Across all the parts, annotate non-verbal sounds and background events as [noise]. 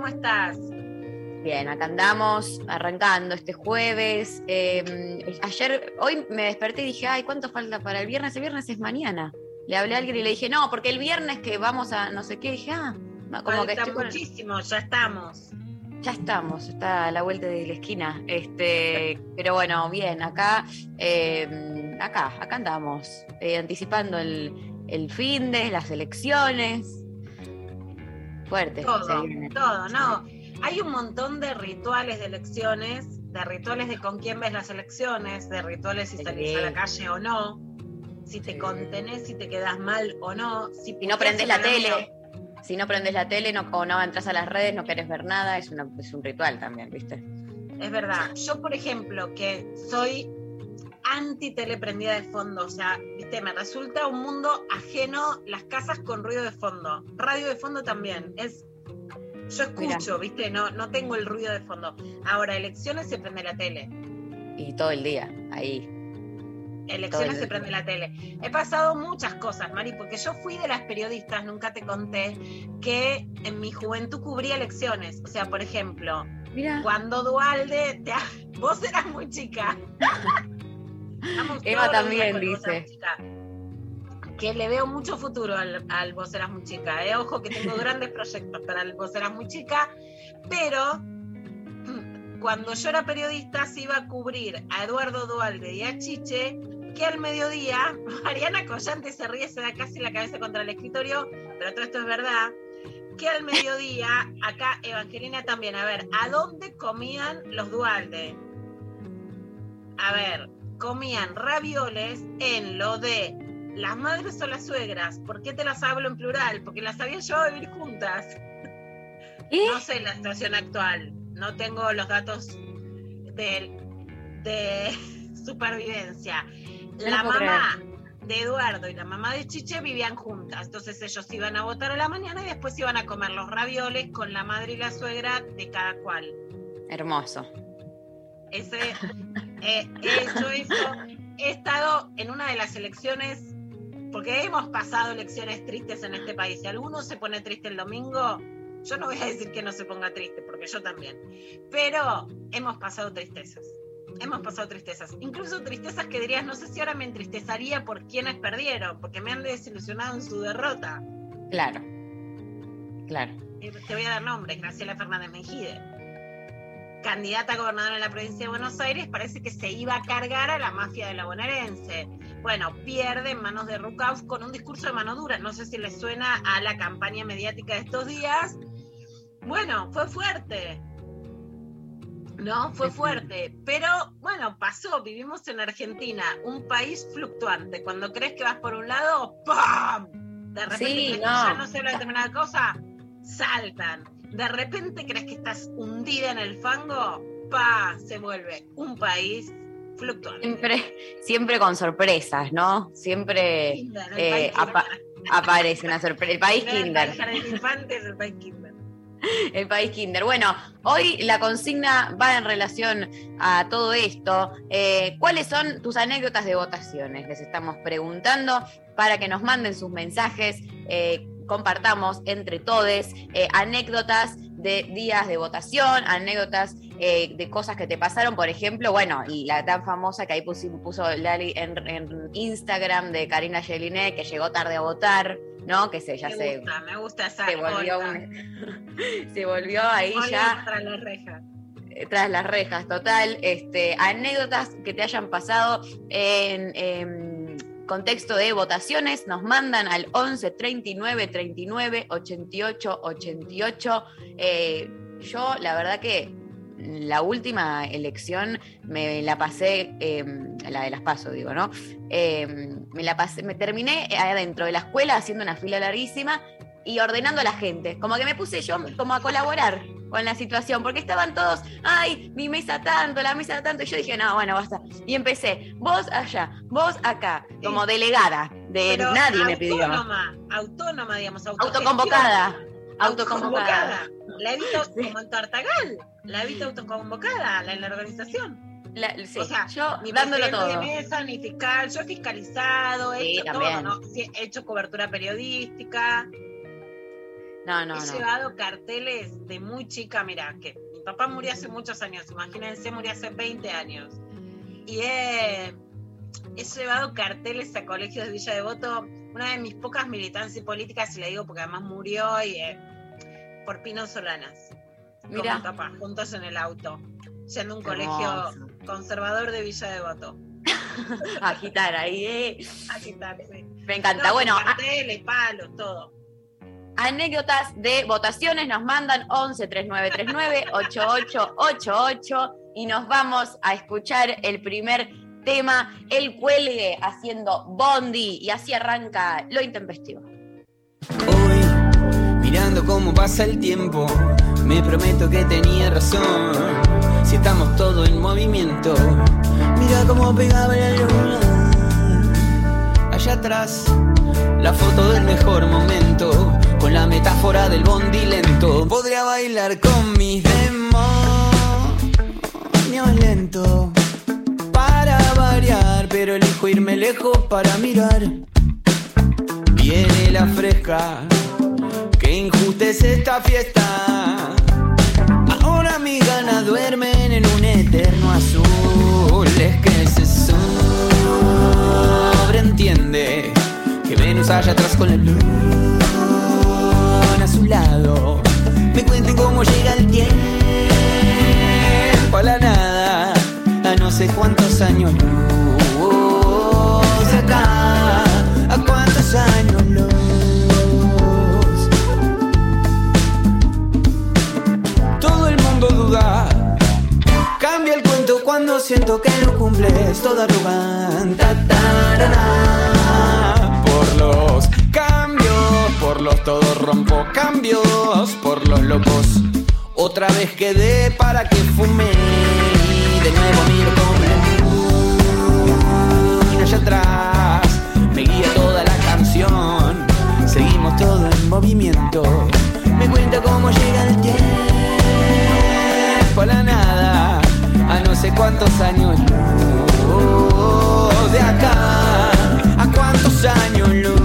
¿cómo estás? Bien, acá andamos arrancando este jueves. Eh, ayer, hoy me desperté y dije, ay, ¿cuánto falta para el viernes? El viernes es mañana. Le hablé a alguien y le dije, no, porque el viernes que vamos a no sé qué, dije, ah, como que Falta con- muchísimo, ya estamos. Ya estamos, está a la vuelta de la esquina. Este, [laughs] pero bueno, bien, acá, eh, acá, acá andamos, eh, anticipando el, el fin de las elecciones. Fuerte. Todo, todo, no. Hay un montón de rituales de elecciones, de rituales de con quién ves las elecciones, de rituales si salís a la calle o no, si te contenés, si te quedas mal o no, si Si no prendes la tele, si no prendes la tele no, o no entras a las redes, no querés ver nada, es, una- es un ritual también, ¿viste? Es verdad. Yo, por ejemplo, que soy anti tele prendida de fondo, o sea, viste, me resulta un mundo ajeno las casas con ruido de fondo. Radio de fondo también. Es yo escucho, viste, no, no tengo el ruido de fondo. Ahora, elecciones se prende la tele. Y todo el día, ahí. Elecciones se prende la tele. He pasado muchas cosas, Mari, porque yo fui de las periodistas, nunca te conté, que en mi juventud cubría elecciones. O sea, por ejemplo, Mira. Cuando Dualde, te... [laughs] vos eras muy chica. [laughs] Estamos Eva también dice. Que le veo mucho futuro al, al Vos eras muy chica. eh. Ojo que tengo [laughs] grandes proyectos para el Vos eras muy chica, pero [clears throat] cuando yo era periodista se iba a cubrir a Eduardo Dualde y a Chiche, que al mediodía, [laughs] Mariana Collante se ríe, se da casi la cabeza contra el escritorio, pero todo esto es verdad, que al mediodía, [laughs] acá Evangelina también, a ver, ¿a dónde comían los Dualde? A ver, comían ravioles en lo de las madres o las suegras. ¿Por qué te las hablo en plural? Porque las habían llevado a vivir juntas. ¿Qué? No sé la situación actual, no tengo los datos de, de [laughs] supervivencia. La mamá de Eduardo y la mamá de Chiche vivían juntas, entonces ellos iban a votar a la mañana y después iban a comer los ravioles con la madre y la suegra de cada cual. Hermoso. Ese, eh, he hecho eso. He estado en una de las elecciones, porque hemos pasado elecciones tristes en este país. Si alguno se pone triste el domingo, yo no voy a decir que no se ponga triste, porque yo también. Pero hemos pasado tristezas. Hemos pasado tristezas. Incluso tristezas que dirías, no sé si ahora me entristezaría por quienes perdieron, porque me han desilusionado en su derrota. Claro. Claro. Eh, Te voy a dar nombres, Graciela Fernández Mejide. Candidata a gobernadora en la provincia de Buenos Aires, parece que se iba a cargar a la mafia de la bonaerense. Bueno, pierde en manos de Rucauf con un discurso de mano dura. No sé si le suena a la campaña mediática de estos días. Bueno, fue fuerte. No, fue fuerte. Pero bueno, pasó. Vivimos en Argentina, un país fluctuante. Cuando crees que vas por un lado, ¡pam! De repente Sí, no. ya no se habla de determinada cosa, saltan. De repente crees que estás hundida en el fango, pa, se vuelve un país fluctuante. Siempre, siempre con sorpresas, ¿no? Siempre Kinder, eh, apa- aparece una sorpresa. El país el Kinder. el país Kinder. [laughs] El país Kinder. Bueno, hoy la consigna va en relación a todo esto. Eh, ¿Cuáles son tus anécdotas de votaciones? Les estamos preguntando para que nos manden sus mensajes. eh, compartamos entre todos anécdotas de días de votación, anécdotas eh, de cosas que te pasaron, por ejemplo, bueno, la tan famosa que ahí puso, puso Lali en, en Instagram de Karina Geliné, que llegó tarde a votar, ¿no? Que se, ya me se, gusta, me gusta esa se volvió, Olga. un- [laughs] se volvió ahí ya tras la reja. eh, tras las rejas, total. Este, anécdotas que te hayan pasado en, contexto de votaciones, nos mandan al 11 39 39 88 88. Eh, yo, la verdad que la última elección me la pasé, em, la de las paso, digo, ¿no? Em, me la pasé, me terminé adentro de la escuela haciendo una fila larguísima y ordenando a la gente. Como que me puse yo como a colaborar con la situación, porque estaban todos, ay, mi mesa tanto, la mesa tanto, y yo dije, no, bueno, basta. Y empecé, vos allá, vos acá, como delegada, de Pero nadie me pidió. Autónoma, autónoma, digamos. Autoconvocada. Autoconvocada. La he visto [laughs] como en Tartagal, la he visto autoconvocada en la organización. La- sí, O sea, yo Ni dándolo todo. de mesa, ni fiscal, yo he fiscalizado, he Sí, hecho también. todo, ¿no? Sí, he hecho cobertura periodística, No, no, he no. llevado carteles de muy chica, mira, que mi papá murió hace muchos años, imagínense, murió hace 20 años. Y he, he llevado carteles a colegios de Villa Devoto, una de mis pocas militancias políticas, y la digo porque además murió y, eh, por Pino Solanas. Con Mira. mi papá, juntos en el auto, yendo a un Qué colegio hermoso. conservador de Villa Devoto. [laughs] Agitar ahí, eh. Está, sí. Me encanta. No, bueno, con a- carteles, palos, todo. Anécdotas de votaciones nos mandan 11 3939 8888 y nos vamos a escuchar el primer tema, el cuelgue haciendo Bondi y así arranca lo intempestivo. Hoy, mirando cómo pasa el tiempo, me prometo que tenía razón. Si estamos todos en movimiento, mira cómo pegaba la luna. Allá atrás, la foto del mejor momento, con la metáfora del bondi lento. Podría bailar con mis demonios lento. Para variar, pero elijo irme lejos para mirar. Viene la fresca, que injusta es esta fiesta. Ahora mis ganas duermen en un eterno azul. Es que se sobreentiende que Venus allá atrás con a su Me cuenten cómo llega el tiempo a la nada, a no sé cuántos años luz acá, a cuántos años luz. Todo el mundo duda. Cambia el cuento cuando siento que lo cumples. Toda arrogante. Por por los todos rompo cambios, por los locos. Otra vez quedé para que fume. Y de nuevo miro como la luna allá atrás. Me guía toda la canción. Seguimos todo en movimiento. Me cuenta cómo llega el tiempo a la nada. A no sé cuántos años luz de acá. A cuántos años luz.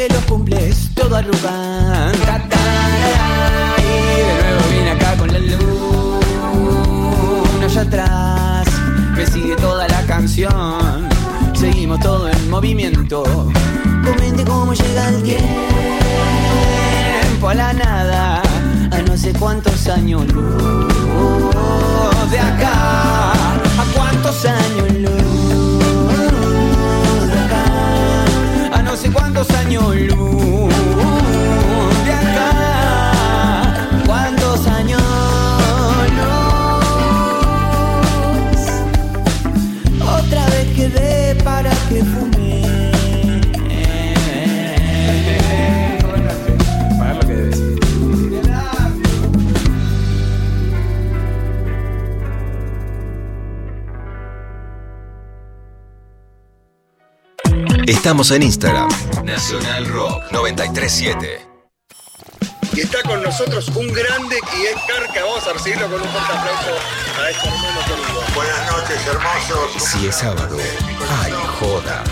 Que lo cumples todo tarara, Y de nuevo vine acá con la luna allá atrás. Me sigue toda la canción. Seguimos todo en movimiento. Comente cómo llega el tiempo a la nada. A no sé cuántos años luz de acá. A cuántos años luz sé cuántos años luz de acá. ¿Cuántos años luz? Otra vez quedé para que fume. Estamos en Instagram. Nacional Rock 937. Y está con nosotros un grande y es Carca. Vamos a recibirlo con un fuerte aplauso a este hermano querido. Buenas noches, hermosos. Si es sábado, ay joda.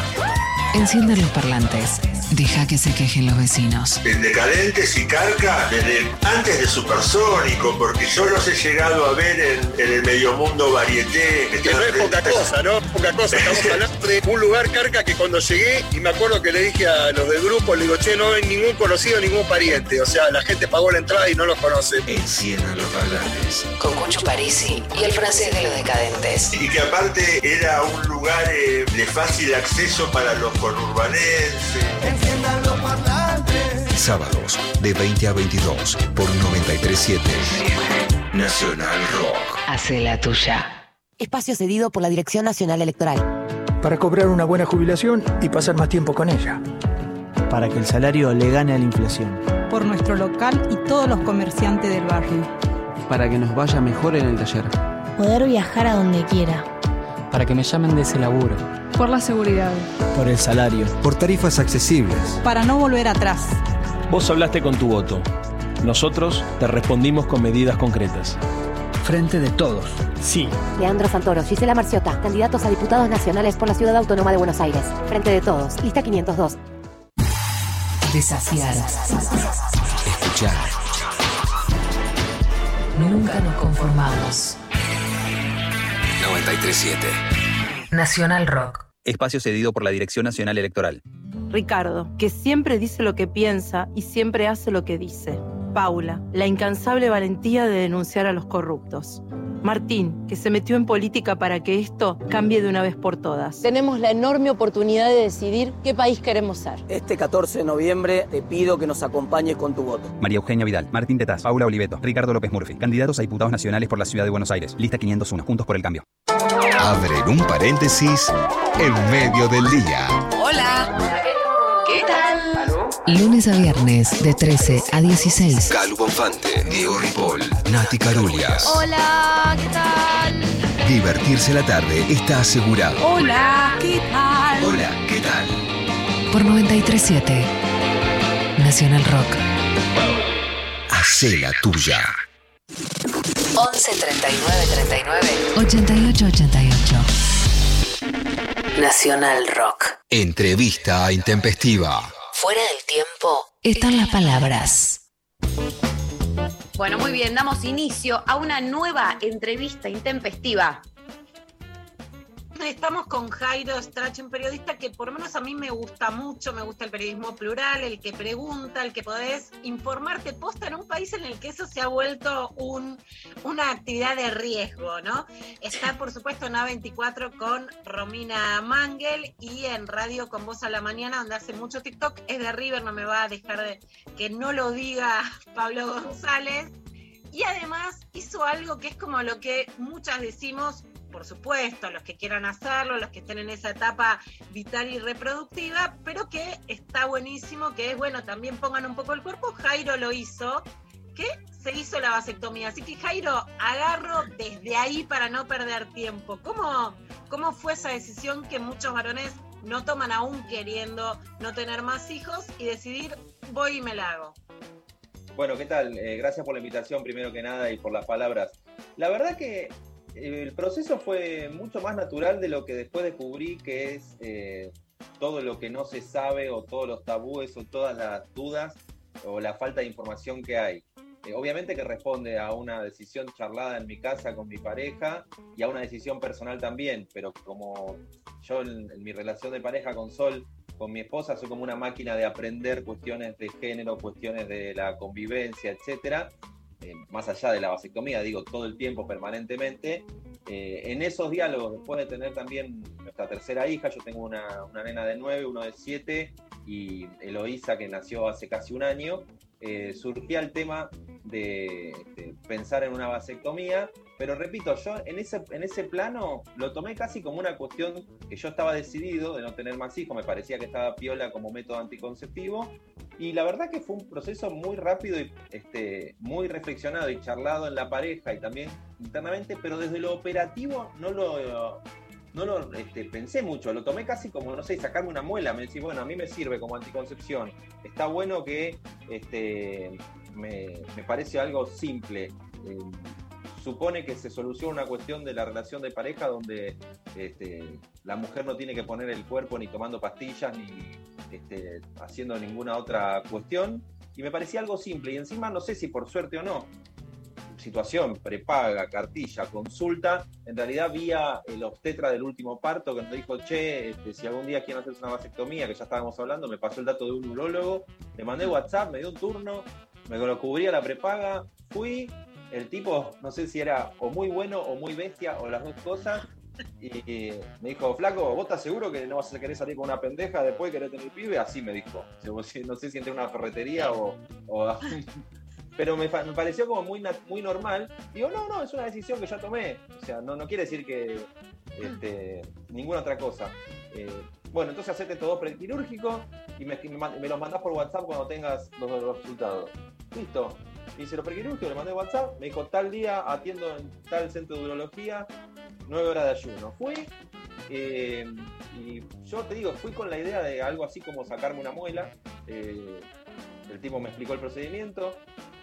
Enciendan los parlantes. Deja que se quejen los vecinos. En Decadentes y Carca, desde antes de Supersónico, porque yo los he llegado a ver en, en el medio mundo varieté. Que no es poca cosa, ¿no? Poca cosa. Estamos hablando de un lugar, Carca, que cuando llegué, y me acuerdo que le dije a los del grupo, le digo, che, no hay ningún conocido, ningún pariente. O sea, la gente pagó la entrada y no los conoce. Enciendan los parlantes. Con Cucho Parisi y el francés de los decadentes. Y que aparte era un lugar eh, de fácil acceso para los conurbanenses. Sábados de 20 a 22 por 937 Nacional Rock. Hace la tuya. Espacio cedido por la Dirección Nacional Electoral. Para cobrar una buena jubilación y pasar más tiempo con ella. Para que el salario le gane a la inflación. Por nuestro local y todos los comerciantes del barrio. Para que nos vaya mejor en el taller. Poder viajar a donde quiera. Para que me llamen de ese laburo. Por la seguridad. Por el salario. Por tarifas accesibles. Para no volver atrás. Vos hablaste con tu voto. Nosotros te respondimos con medidas concretas. Frente de todos. Sí. Leandro Santoro, Gisela Marciota, candidatos a diputados nacionales por la Ciudad Autónoma de Buenos Aires. Frente de todos. Lista 502. Desafiar. Escuchar. Nunca nos conformamos. 937 Nacional Rock. Espacio cedido por la Dirección Nacional Electoral. Ricardo, que siempre dice lo que piensa y siempre hace lo que dice. Paula, la incansable valentía de denunciar a los corruptos. Martín, que se metió en política para que esto cambie de una vez por todas. Tenemos la enorme oportunidad de decidir qué país queremos ser. Este 14 de noviembre te pido que nos acompañes con tu voto. María Eugenia Vidal, Martín Tetaz, Paula Oliveto, Ricardo López Murphy, candidatos a diputados nacionales por la Ciudad de Buenos Aires. Lista 501, Juntos por el Cambio. Abren un paréntesis en medio del día. Hola. ¿Qué tal? Lunes a viernes de 13 a 16. Calu Bonfante, Diego Ripoll, Nati Carulias. Hola, ¿qué tal? Divertirse la tarde está asegurado. Hola, ¿qué tal? Hola, ¿qué tal? Por 937 Nacional Rock. Hacé la tuya. 11 39 39 88 88. Nacional Rock. Entrevista intempestiva. Fuera del tiempo están las palabras. Bueno, muy bien, damos inicio a una nueva entrevista intempestiva. Estamos con Jairo Strach, un periodista que por lo menos a mí me gusta mucho, me gusta el periodismo plural, el que pregunta, el que podés informarte posta en un país en el que eso se ha vuelto un, una actividad de riesgo, ¿no? Está, por supuesto, en A24 con Romina Mangel y en Radio con Voz a la Mañana, donde hace mucho TikTok. Es de River, no me va a dejar de que no lo diga [laughs] Pablo González. Y además hizo algo que es como lo que muchas decimos, por supuesto, los que quieran hacerlo, los que estén en esa etapa vital y reproductiva, pero que está buenísimo, que es bueno, también pongan un poco el cuerpo. Jairo lo hizo, que se hizo la vasectomía. Así que Jairo, agarro desde ahí para no perder tiempo. ¿Cómo, cómo fue esa decisión que muchos varones no toman aún queriendo no tener más hijos y decidir voy y me la hago? Bueno, ¿qué tal? Eh, gracias por la invitación primero que nada y por las palabras. La verdad que el proceso fue mucho más natural de lo que después descubrí que es eh, todo lo que no se sabe o todos los tabúes o todas las dudas o la falta de información que hay. Eh, obviamente que responde a una decisión charlada en mi casa con mi pareja y a una decisión personal también, pero como yo en, en mi relación de pareja con Sol, con mi esposa, soy como una máquina de aprender cuestiones de género, cuestiones de la convivencia, etcétera eh, más allá de la vasectomía, digo, todo el tiempo, permanentemente, eh, en esos diálogos, después de tener también nuestra tercera hija, yo tengo una, una nena de nueve, uno de siete, y Eloísa, que nació hace casi un año, eh, surgía el tema de, de, pensar en una vasectomía, pero repito, yo en ese, en ese plano lo tomé casi como una cuestión que yo estaba decidido de no tener más hijos, me parecía que estaba piola como método anticonceptivo, y la verdad que fue un proceso muy rápido y este, muy reflexionado y charlado en la pareja y también internamente, pero desde lo operativo no lo, no lo este, pensé mucho, lo tomé casi como, no sé, sacarme una muela. Me decís, bueno, a mí me sirve como anticoncepción. Está bueno que este, me, me parece algo simple. Eh, supone que se soluciona una cuestión de la relación de pareja donde este, la mujer no tiene que poner el cuerpo ni tomando pastillas ni este, haciendo ninguna otra cuestión. Y me parecía algo simple. Y encima no sé si por suerte o no, situación, prepaga, cartilla, consulta, en realidad vía el obstetra del último parto que nos dijo, che, este, si algún día quieren hacerse una vasectomía, que ya estábamos hablando, me pasó el dato de un urólogo, le mandé WhatsApp, me dio un turno, me lo cubría la prepaga, fui, el tipo, no sé si era o muy bueno o muy bestia o las dos cosas, y me dijo, flaco, ¿vos estás seguro que no vas a querer salir con una pendeja después de querer tener pibe? Así me dijo. No sé si entré en una ferretería o... [laughs] pero me, pareció como muy, muy normal. Digo, no, no, es una decisión que ya tomé. O sea, no, no quiere decir que este, ninguna otra cosa. Eh, bueno, entonces hacete todo prequirúrgico y me, me, los mandás por WhatsApp cuando tengas los, los resultados. Listo. Hice los prequirúrgicos, le mandé WhatsApp, me dijo tal día atiendo en tal centro de urología, nueve horas de ayuno. Fui eh, y yo te digo, fui con la idea de algo así como sacarme una muela. Eh, el tipo me explicó el procedimiento.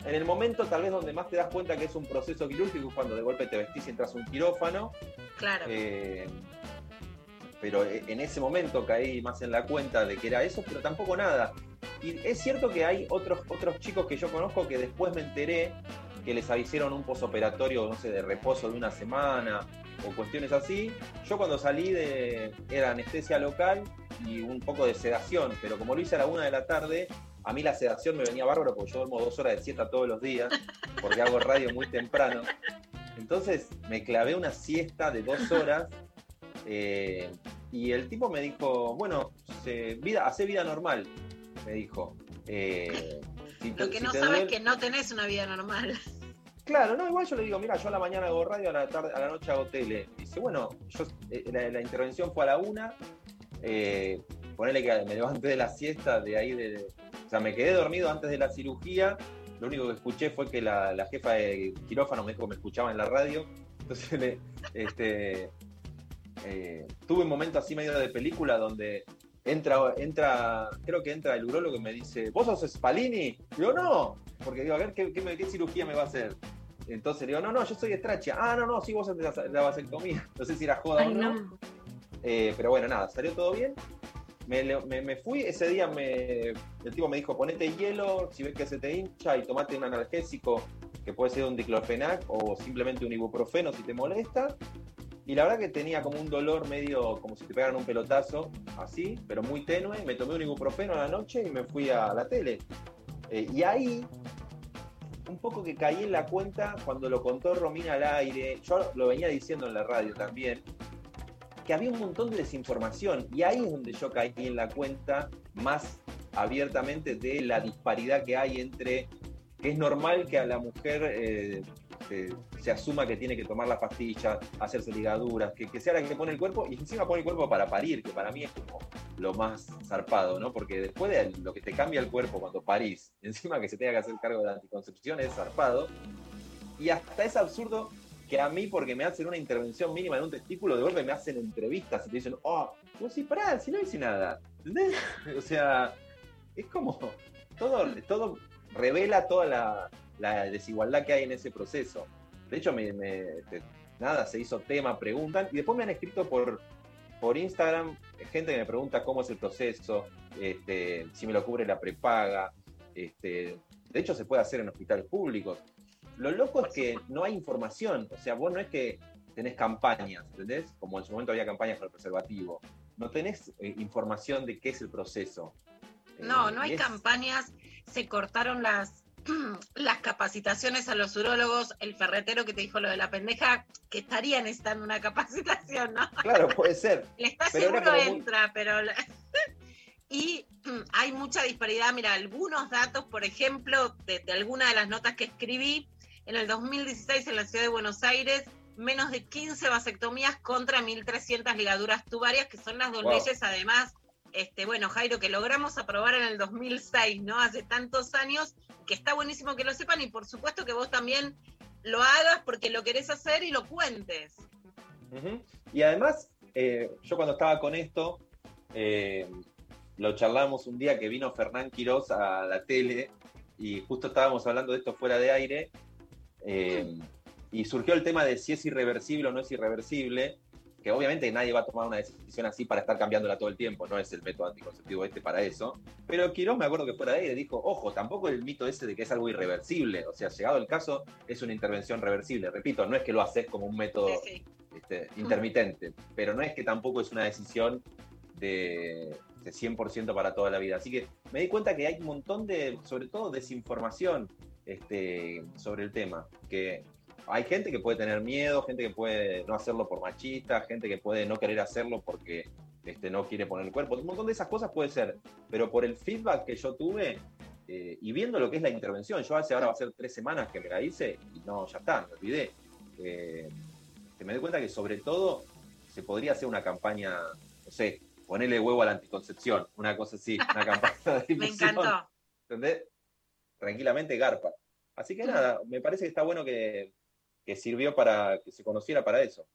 En el momento tal vez donde más te das cuenta que es un proceso quirúrgico es cuando de golpe te vestís y entras a un quirófano. Claro. Eh, pero en ese momento caí más en la cuenta de que era eso, pero tampoco nada. Y es cierto que hay otros, otros chicos que yo conozco que después me enteré que les avisaron un posoperatorio, no sé, de reposo de una semana o cuestiones así. Yo cuando salí de. era anestesia local y un poco de sedación, pero como lo hice a la una de la tarde, a mí la sedación me venía bárbaro porque yo duermo dos horas de siesta todos los días, porque hago radio muy temprano. Entonces me clavé una siesta de dos horas eh, y el tipo me dijo, bueno, vida, hace vida normal me dijo. Eh, Lo que no sabes es que no tenés una vida normal. Claro, no, igual yo le digo, mira, yo a la mañana hago radio, a la tarde, a la noche hago tele. Dice, bueno, yo eh, la, intervención fue a la una, eh, ponele que me levanté de la siesta, de ahí de. O sea, me quedé dormido antes de la cirugía. Lo único que escuché fue que la, jefa de quirófano me dijo que me escuchaba en la radio. Entonces, este, eh, tuve un momento así medio de película donde entra, entra, creo que entra el urólogo y me dice, ¿vos sos Spalini? Digo, no, porque digo, a ver, ¿qué, qué, cirugía me va a hacer? Entonces digo, no, no, yo soy estracha. Ah, no, no, sí, vos de la, vasectomía. No sé si era joda o no. Eh, pero bueno, nada, salió todo bien. Me, me, fui, ese día me, el tipo me dijo, ponete hielo, si ves que se te hincha y tomate un analgésico, que puede ser un diclofenac o simplemente un ibuprofeno si te molesta. Y la verdad que tenía como un dolor medio como si te pegaran un pelotazo, así, pero muy tenue. Me tomé un ibuprofeno a la noche y me fui a la tele. Eh, y ahí, un poco que caí en la cuenta cuando lo contó Romina al aire, yo lo venía diciendo en la radio también, que había un montón de desinformación. Y ahí es donde yo caí en la cuenta más abiertamente de la disparidad que hay entre que es normal que a la mujer eh, se asuma que tiene que tomar la pastilla, hacerse ligaduras, que, que, sea la que pone el cuerpo y encima pone el cuerpo para parir, que para mí es como lo más zarpado, ¿no? Porque después de lo que te cambia el cuerpo cuando parís, [laughs] encima que se tenga que hacer cargo de la anticoncepción es zarpado. Y hasta es absurdo que a mí, porque me hacen una intervención mínima en un testículo, de golpe me hacen entrevistas y te dicen, oh, no, sí, pará, si no hice nada. ¿Entendés? [laughs] O sea, es como, todo, todo revela toda la, la desigualdad que hay en ese proceso. De hecho, me, nada, se hizo tema, preguntan, y después me han escrito por, por Instagram gente que me pregunta cómo es el proceso, este, si me lo cubre la prepaga. Este, de hecho, se puede hacer en hospitales públicos. Lo loco es que no hay información, o sea, vos no es que tenés campañas, ¿entendés? Como en su momento había campañas con el preservativo. No tenés eh, información de qué es el proceso. No, no hay campañas, se cortaron las, [clears throat] las capacitaciones a los urólogos, el ferretero que te dijo lo de la pendeja, que estaría necesitando una [laughs] capacitación, ¿no? Claro, puede ser. [laughs] Le está seguro entra, pero... [laughs] y hay mucha disparidad. Mira, algunos datos, por ejemplo, de, de alguna de las notas que escribí, en el 2016 en la ciudad de Buenos Aires, menos de 15 vasectomías contra 1.300 ligaduras tubarias, que son las dos leyes además este, bueno, Jairo, que logramos aprobar en el 2006, ¿no? Hace tantos años, que está buenísimo que lo sepan y por supuesto que vos también lo hagas porque lo querés hacer y lo cuentes. Y además, eh, yo cuando estaba con esto, eh, lo charlamos un día que vino Fernán Quirós a la tele y justo estábamos hablando de esto fuera de aire eh, y surgió el tema de si es irreversible o no es irreversible, que obviamente nadie va a tomar una decisión así para estar cambiándola todo el tiempo, no es el método anticonceptivo este para eso, pero Quirós me acuerdo que fuera de aire dijo, ojo, tampoco el mito ese de que es algo irreversible, o sea, llegado el caso es una intervención reversible, repito, no es que lo haces como un método este, intermitente, pero no es que tampoco es una decisión de, de 100% para toda la vida. Así que me di cuenta que hay un montón de, sobre todo, desinformación este, sobre el tema. Que hay gente que puede tener miedo, gente que puede no hacerlo por machista, gente que puede no querer hacerlo porque este, no quiere poner el cuerpo. Un montón de esas cosas puede ser, pero por el feedback que yo tuve eh, y viendo lo que es la intervención, yo hace ahora va a ser tres semanas que me la hice y no, ya está, me olvidé. Eh, me doy cuenta que sobre todo se podría hacer una campaña, no sé, ponerle huevo a la anticoncepción, una cosa así, una [laughs] campaña de Me encantó. ¿Entendés? Tranquilamente garpa. Así que nada, me parece que está bueno que, que sirvió para que se conociera para eso.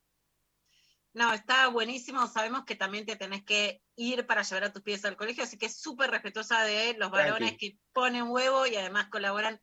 No, está buenísimo. Sabemos que también te tenés que ir para llevar a tus pies al colegio, así que es súper respetuosa de los varones que ponen huevo y además colaboran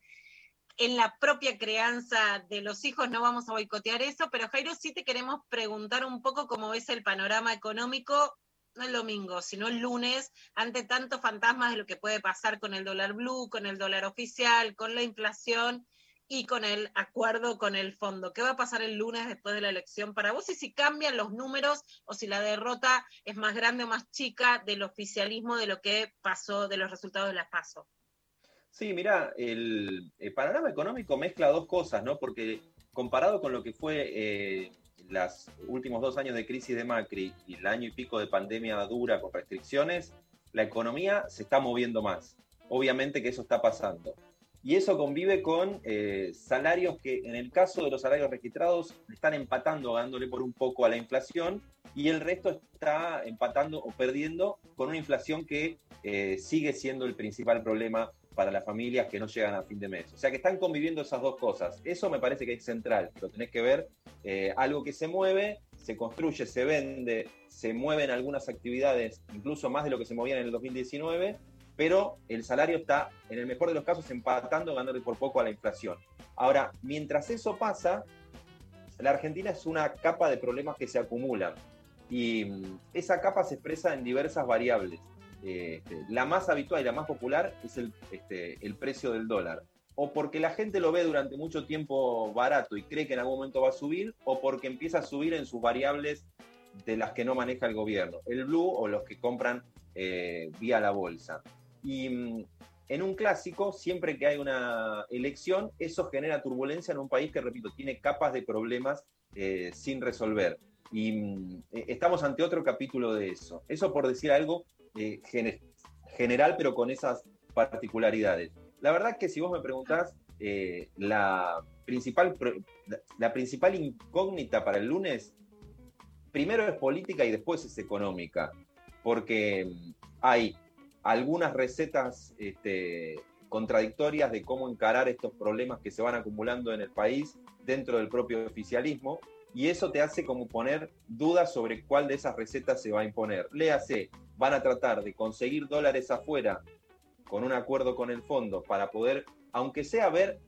en la propia crianza de los hijos, no vamos a boicotear eso, pero Jairo, sí te queremos preguntar un poco cómo ves el panorama económico, no el domingo, sino el lunes, ante tantos fantasmas de lo que puede pasar con el dólar blue, con el dólar oficial, con la inflación y con el acuerdo con el fondo. ¿Qué va a pasar el lunes después de la elección para vos y si cambian los números o si la derrota es más grande o más chica del oficialismo de lo que pasó, de los resultados de las PASO? Sí, mira, el, panorama económico mezcla dos cosas, ¿no? Porque comparado con lo que fue eh, los últimos dos años de crisis de Macri y el año y pico de pandemia dura con restricciones, la economía se está moviendo más. Obviamente que eso está pasando. Y eso convive con eh, salarios que, en el caso de los salarios registrados, están empatando, dándole por un poco a la inflación, y el resto está empatando o perdiendo con una inflación que eh, sigue siendo el principal problema para las familias que no llegan a fin de mes. O sea que están conviviendo esas dos cosas. Eso me parece que es central, lo tenés que ver. Eh, algo que se mueve, se construye, se vende, se mueven algunas actividades, incluso más de lo que se movían en el 2019, pero el salario está, en el mejor de los casos, empatando, ganándole por poco a la inflación. Ahora, mientras eso pasa, la Argentina es una capa de problemas que se acumulan y mm, esa capa se expresa en diversas variables. Este, la más habitual y la más popular es el, este, el precio del dólar. O porque la gente lo ve durante mucho tiempo barato y cree que en algún momento va a subir, o porque empieza a subir en sus variables de las que no maneja el gobierno, el blue o los que compran eh, vía la bolsa. Y mm, en un clásico, siempre que hay una elección, eso genera turbulencia en un país que, repito, tiene capas de problemas eh, sin resolver. Y mm, e, estamos ante otro capítulo de eso. Eso por decir algo eh, general, pero con esas particularidades. La verdad que si vos me preguntás, eh, la, principal, la, principal incógnita para el lunes, primero es política y después es económica, porque mm, hay algunas recetas este, contradictorias de cómo encarar estos problemas que se van acumulando en el país dentro del propio oficialismo y eso te hace como poner dudas sobre cuál de esas recetas se va a imponer. Léase, van a tratar de conseguir dólares afuera con un acuerdo con el fondo para poder, aunque sea ver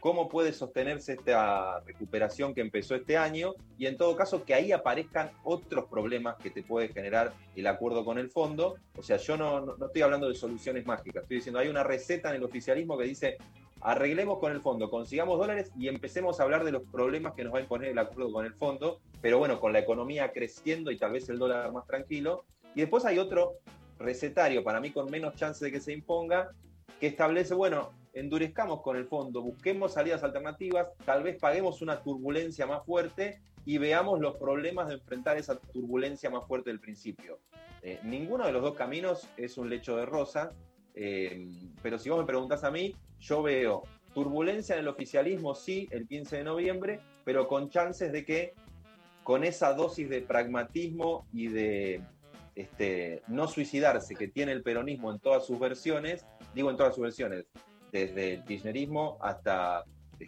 cómo puede sostenerse esta recuperación que empezó este año y en todo caso que ahí aparezcan otros problemas que te puede generar el acuerdo con el fondo. O sea, yo no, estoy hablando de soluciones mágicas, estoy diciendo, hay una receta en el oficialismo que dice, arreglemos con el fondo, consigamos dólares y empecemos a hablar de los problemas que nos va a imponer el acuerdo con el fondo, pero bueno, con la economía creciendo y tal vez el dólar más tranquilo. Y después hay otro recetario, para mí con menos chance de que se imponga, que establece, bueno, endurezcamos con el fondo, busquemos salidas alternativas, tal vez paguemos una turbulencia más fuerte y veamos los problemas de enfrentar esa turbulencia más fuerte del principio. Eh, ninguno de los dos caminos es un lecho de rosa, eh, pero si vos me preguntás a mí, yo veo turbulencia en el oficialismo, sí, el 15 de noviembre, pero con chances de que con esa dosis de pragmatismo y de este, no suicidarse que tiene el peronismo en todas sus versiones, digo en todas sus versiones, desde el kirchnerismo hasta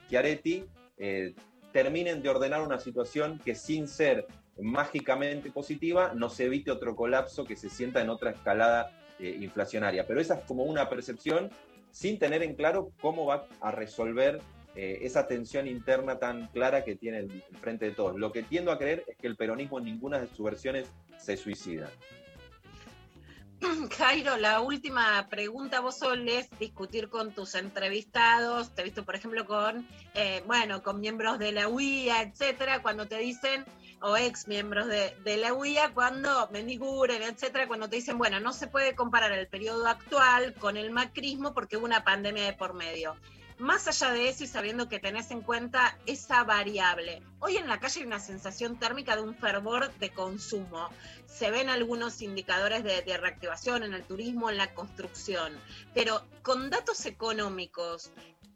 Schiaretti, eh, terminen de ordenar una situación que sin ser mágicamente positiva nos evite otro colapso que se sienta en otra escalada eh, inflacionaria. Pero esa es como una percepción sin tener en claro cómo va a resolver eh, esa tensión interna tan clara que tiene el, frente de todos. Lo que tiendo a creer es que el peronismo en ninguna de sus versiones se suicida. [clears throat] Jairo, la última pregunta, vos solés discutir con tus entrevistados, te he visto por ejemplo con, eh, bueno, con miembros de la UIA, etcétera, cuando te dicen, o ex miembros de, la UIA, cuando Mendiguren, etcétera, cuando te dicen, bueno, no se puede comparar el periodo actual con el macrismo porque hubo una pandemia de por medio más allá de eso y sabiendo que tenés en cuenta esa variable, hoy en la calle hay una sensación térmica de un fervor de consumo. Se ven algunos indicadores de, de, reactivación en el turismo, en la construcción, pero con datos económicos,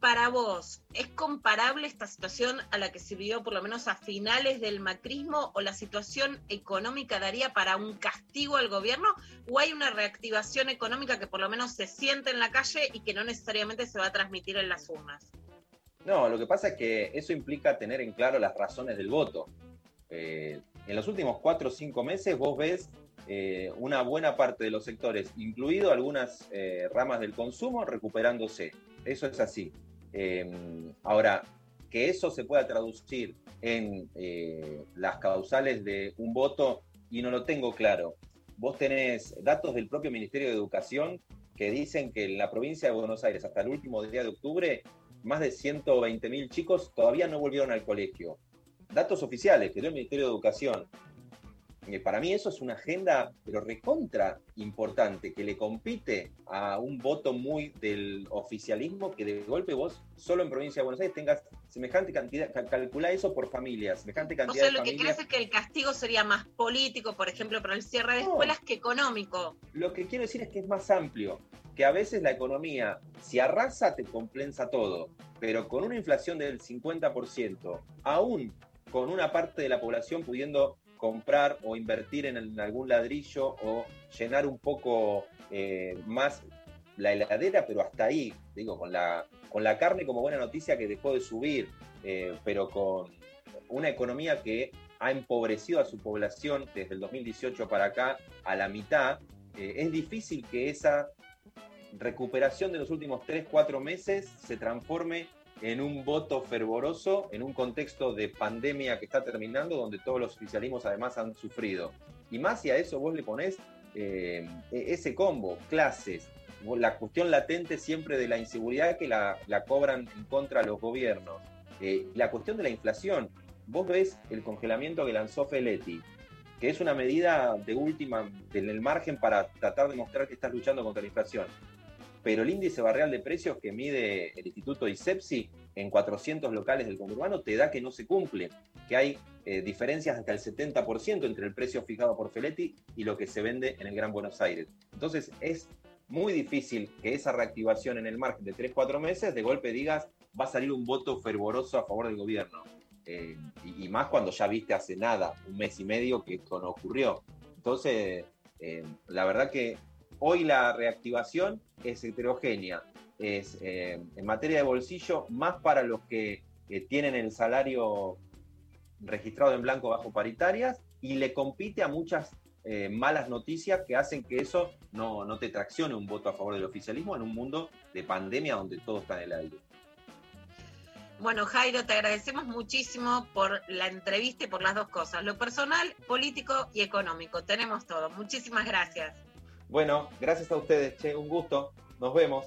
para vos, ¿es comparable esta situación a la que se por lo menos a finales del macrismo o la situación económica daría para un castigo al gobierno o hay una reactivación económica que por lo menos se siente en la calle y que no necesariamente se va a transmitir en las urnas? No, lo que pasa es que eso implica tener en claro las razones del voto. Eh, en los últimos cuatro o cinco meses vos ves eh, una buena parte de los sectores, incluido algunas eh, ramas del consumo, recuperándose. Eso es así. Eh, ahora, que eso se pueda traducir en eh, las causales de un voto, y no lo tengo claro. Vos tenés datos del propio Ministerio de Educación que dicen que en la provincia de Buenos Aires, hasta el último día de octubre, más de 120 mil chicos todavía no volvieron al colegio. Datos oficiales que dio el Ministerio de Educación. Eh, para mí eso es una agenda, pero recontra importante, que le compite a un voto muy del oficialismo, que de golpe vos, solo en provincia de Buenos Aires, tengas semejante cantidad, calcula eso por familias, semejante cantidad o sea, de lo que crees es que el castigo sería más político, por ejemplo, para el cierre de No. escuelas, que económico. Lo que quiero decir es que es más amplio, que a veces la economía, si arrasa, te compensa todo, pero con una inflación del 50%, aún con una parte de la población pudiendo comprar o invertir en, algún ladrillo o llenar un poco eh, más la heladera, pero hasta ahí, digo, con la, con la carne como buena noticia que dejó de subir, eh, pero con una economía que ha empobrecido a su población desde el 2018 para acá a la mitad, eh, es difícil que esa recuperación de los últimos 3, 4 meses se transforme en un voto fervoroso en un contexto de pandemia que está terminando, donde todos los oficialismos además han sufrido. Y más si a eso vos le ponés eh, ese combo, clases, la cuestión latente siempre de la inseguridad que la, la cobran en contra los gobiernos, eh, la cuestión de la inflación. Vos ves el congelamiento que lanzó Feletti, que es una medida de última en el margen para tratar de mostrar que estás luchando contra la inflación pero el índice barrial de precios que mide el Instituto ISEPSI en 400 locales del conurbano te da que no se cumple, que hay eh, diferencias hasta el 70% entre el precio fijado por Feletti y lo que se vende en el Gran Buenos Aires. Entonces es muy difícil que esa reactivación en el margen de 3-4 meses de golpe digas va a salir un voto fervoroso a favor del gobierno. Eh, y, más cuando ya viste hace nada, un mes y medio, que esto no ocurrió. Entonces, eh, la verdad que Hoy la reactivación es heterogénea, es eh, en materia de bolsillo más para los que eh, tienen el salario registrado en blanco bajo paritarias y le compite a muchas eh, malas noticias que hacen que eso no, no te traccione un voto a favor del oficialismo en un mundo de pandemia donde todo está en el aire. Bueno, Jairo, te agradecemos muchísimo por la entrevista y por las dos cosas, lo personal, político y económico. Tenemos todo. Muchísimas gracias. Bueno, gracias a ustedes, che, un gusto. Nos vemos.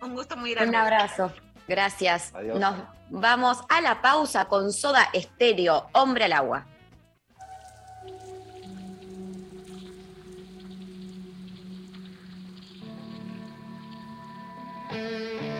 Un gusto muy grande. Un abrazo. Gracias. Adiós. Nos vamos a la pausa con Soda Estéreo, Hombre al Agua. meses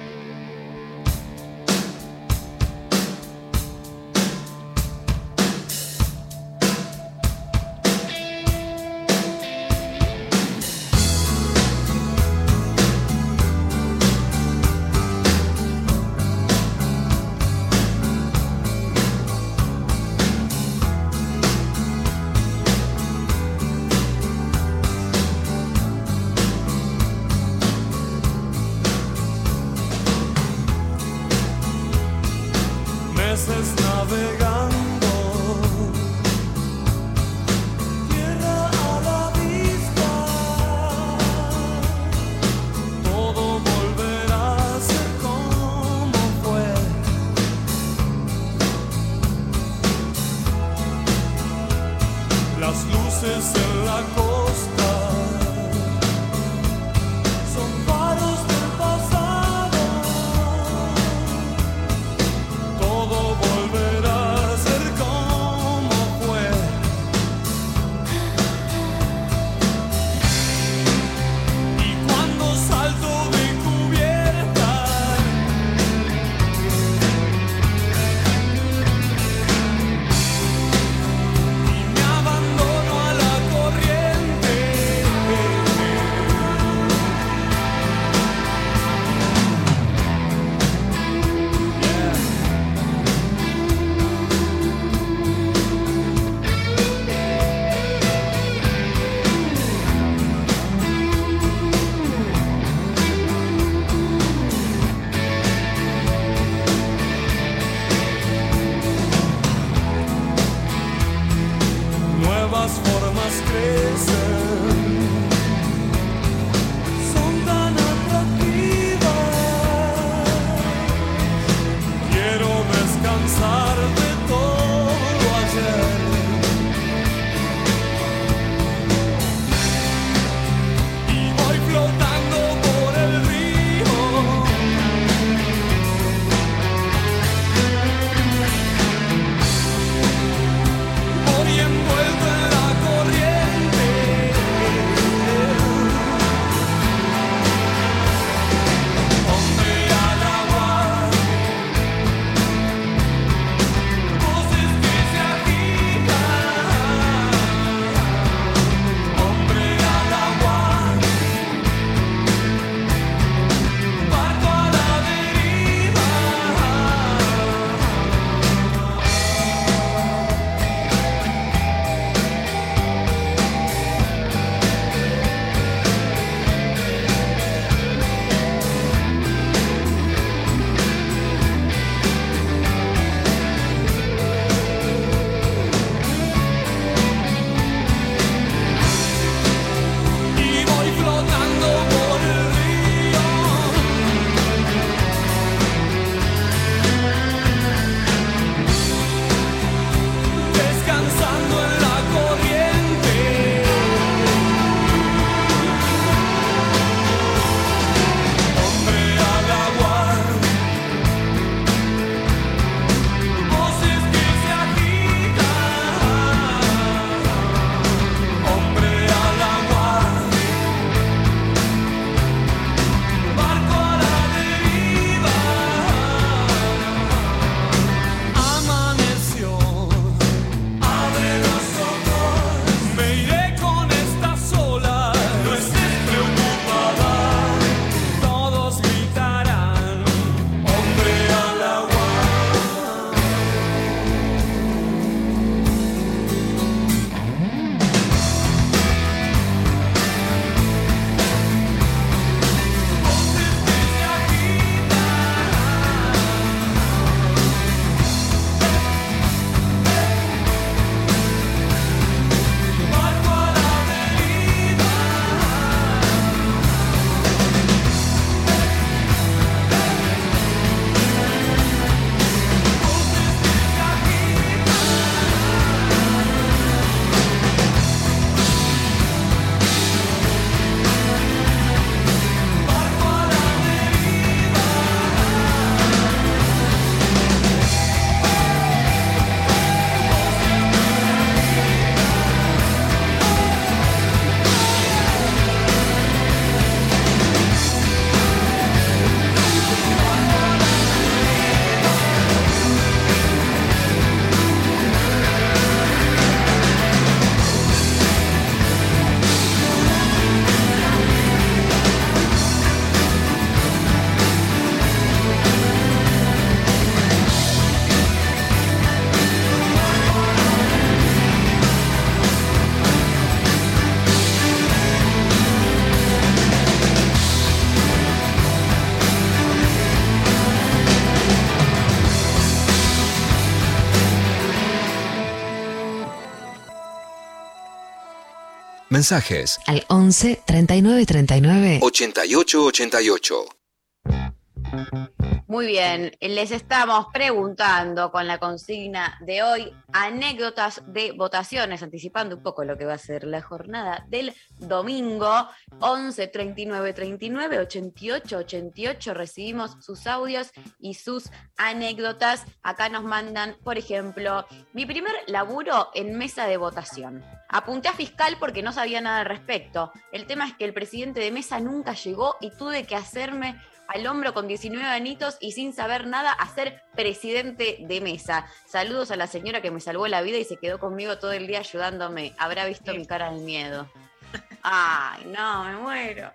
Mensajes Al 11 39 39 8888. Muy bien, les estamos preguntando con la consigna de hoy anécdotas de votaciones, anticipando un poco lo que va a ser la jornada del domingo 11 39 39 88 88. Recibimos sus audios y sus anécdotas. Acá nos mandan, por ejemplo, mi primer laburo en mesa de votación. Apunté a fiscal porque no sabía nada al respecto. El tema es que el presidente de mesa nunca llegó y tuve que hacerme al hombro con 19 anitos y sin saber nada a ser presidente de mesa. Saludos a la señora que me salvó la vida y se quedó conmigo todo el día ayudándome. Habrá visto mi cara de miedo. [laughs] Ay, no, me muero.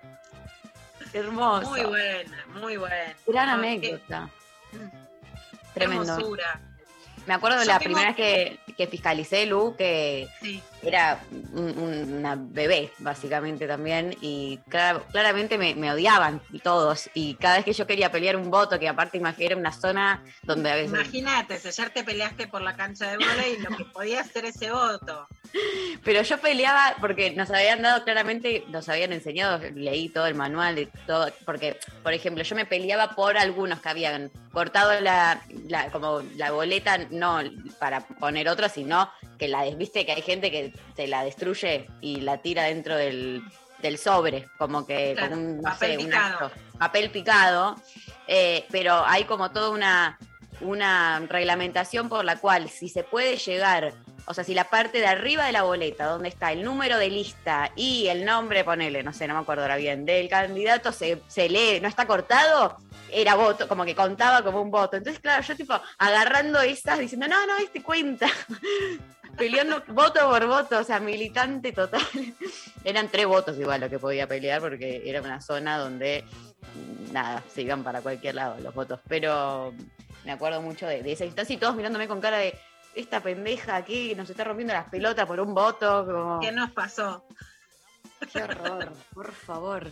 Hermoso. Muy buena, muy buena. Gran No, anécdota. Tremendo. hermosura. Me acuerdo de Yo la primera vez que, que fiscalicé, Lu, que Sí. Era un- un- una bebé, básicamente también, y clara- claramente me, me odiaban todos. Y cada vez que yo quería pelear un voto, que aparte imag- era una zona donde a veces. Imagínate, si ayer te peleaste por la cancha de vóley y lo que podía hacer ese voto. [laughs] Pero yo peleaba porque nos habían dado claramente, nos habían enseñado, leí todo el manual de todo, porque, por ejemplo, yo me peleaba por algunos que habían cortado la, la- como la boleta, no para poner otra, sino que la viste que hay gente que te la destruye y la tira dentro del, del sobre, como que Claro, como un, no papel sé, un picado. papel picado, eh, pero hay como toda una, una reglamentación por la cual si se puede llegar, o sea, si la parte de arriba de la boleta, donde está el número de lista y el nombre, ponele, no sé, no me acuerdo ahora bien, del candidato se, se lee, no está cortado, era voto, como que contaba como un voto. Entonces, claro, yo tipo agarrando esas, diciendo, no, no, este cuenta. [laughs] Peleando voto por voto, o sea, militante total. [laughs] Eran tres votos igual lo que podía pelear porque era una zona donde mm, nada, se iban para cualquier lado los votos. Pero me acuerdo mucho de, esa instancia y todos mirándome con cara de esta pendeja aquí nos está rompiendo las pelotas por un voto. ¿Qué nos pasó? Qué horror, por favor.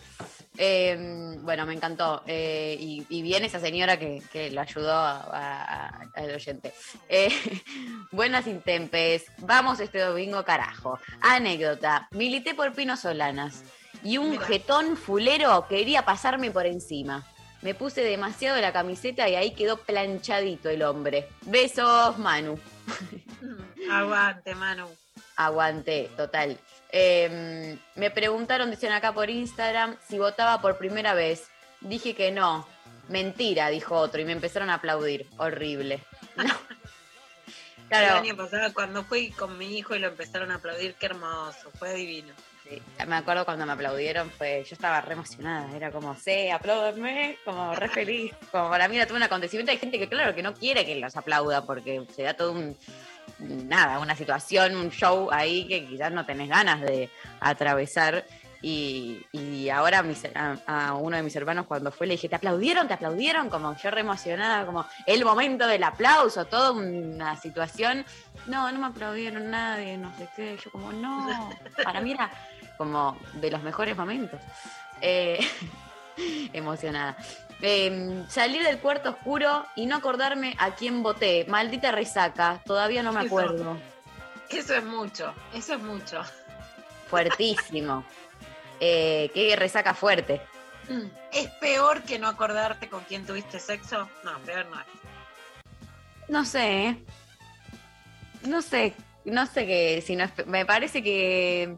Eh, bueno, me encantó. Eh, y, y bien esa señora que, que lo ayudó al oyente. Eh, [laughs] buenas intempes. Vamos este domingo, carajo. Anécdota. Milité por Pino Solanas. Y un Mira. jetón fulero quería pasarme por encima. Me puse demasiado la camiseta y ahí quedó planchadito el hombre. Besos, Manu. [laughs] Aguante, Manu. Aguante, total. Eh, me preguntaron, dicen acá por Instagram, si votaba por primera vez. Dije que no. Mentira, dijo otro, y me empezaron a aplaudir. Horrible. [laughs] No. El Claro, año pasado, cuando fui con mi hijo y lo empezaron a aplaudir, qué hermoso, fue divino. sí, me acuerdo cuando me aplaudieron, fue, yo estaba re emocionada, era como, sí, apláudanme, como re feliz. Como para mí era todo un acontecimiento. Hay gente que, claro, que no quiere que los aplauda porque se da todo un, nada, una situación, un show ahí que quizás no tenés ganas de atravesar. Y, y ahora a uno de mis hermanos cuando fue le dije, ¿te aplaudieron? ¿Te aplaudieron? Como yo re emocionada, como el momento del aplauso, toda una situación. No, no me aplaudieron nadie, no sé qué. Yo como, no, para mí era como de los mejores momentos. Eh, [laughs] emocionada. Eh, salir del cuarto oscuro y no acordarme a quién voté. Maldita resaca, todavía no me acuerdo. Eso es mucho, eso es mucho. Fuertísimo. [laughs] Eh, qué resaca fuerte. Mm. ¿Es peor que no acordarte con quién tuviste sexo? No, peor no es. No sé. ¿eh? No sé. No sé qué. Si no es pe- me parece que.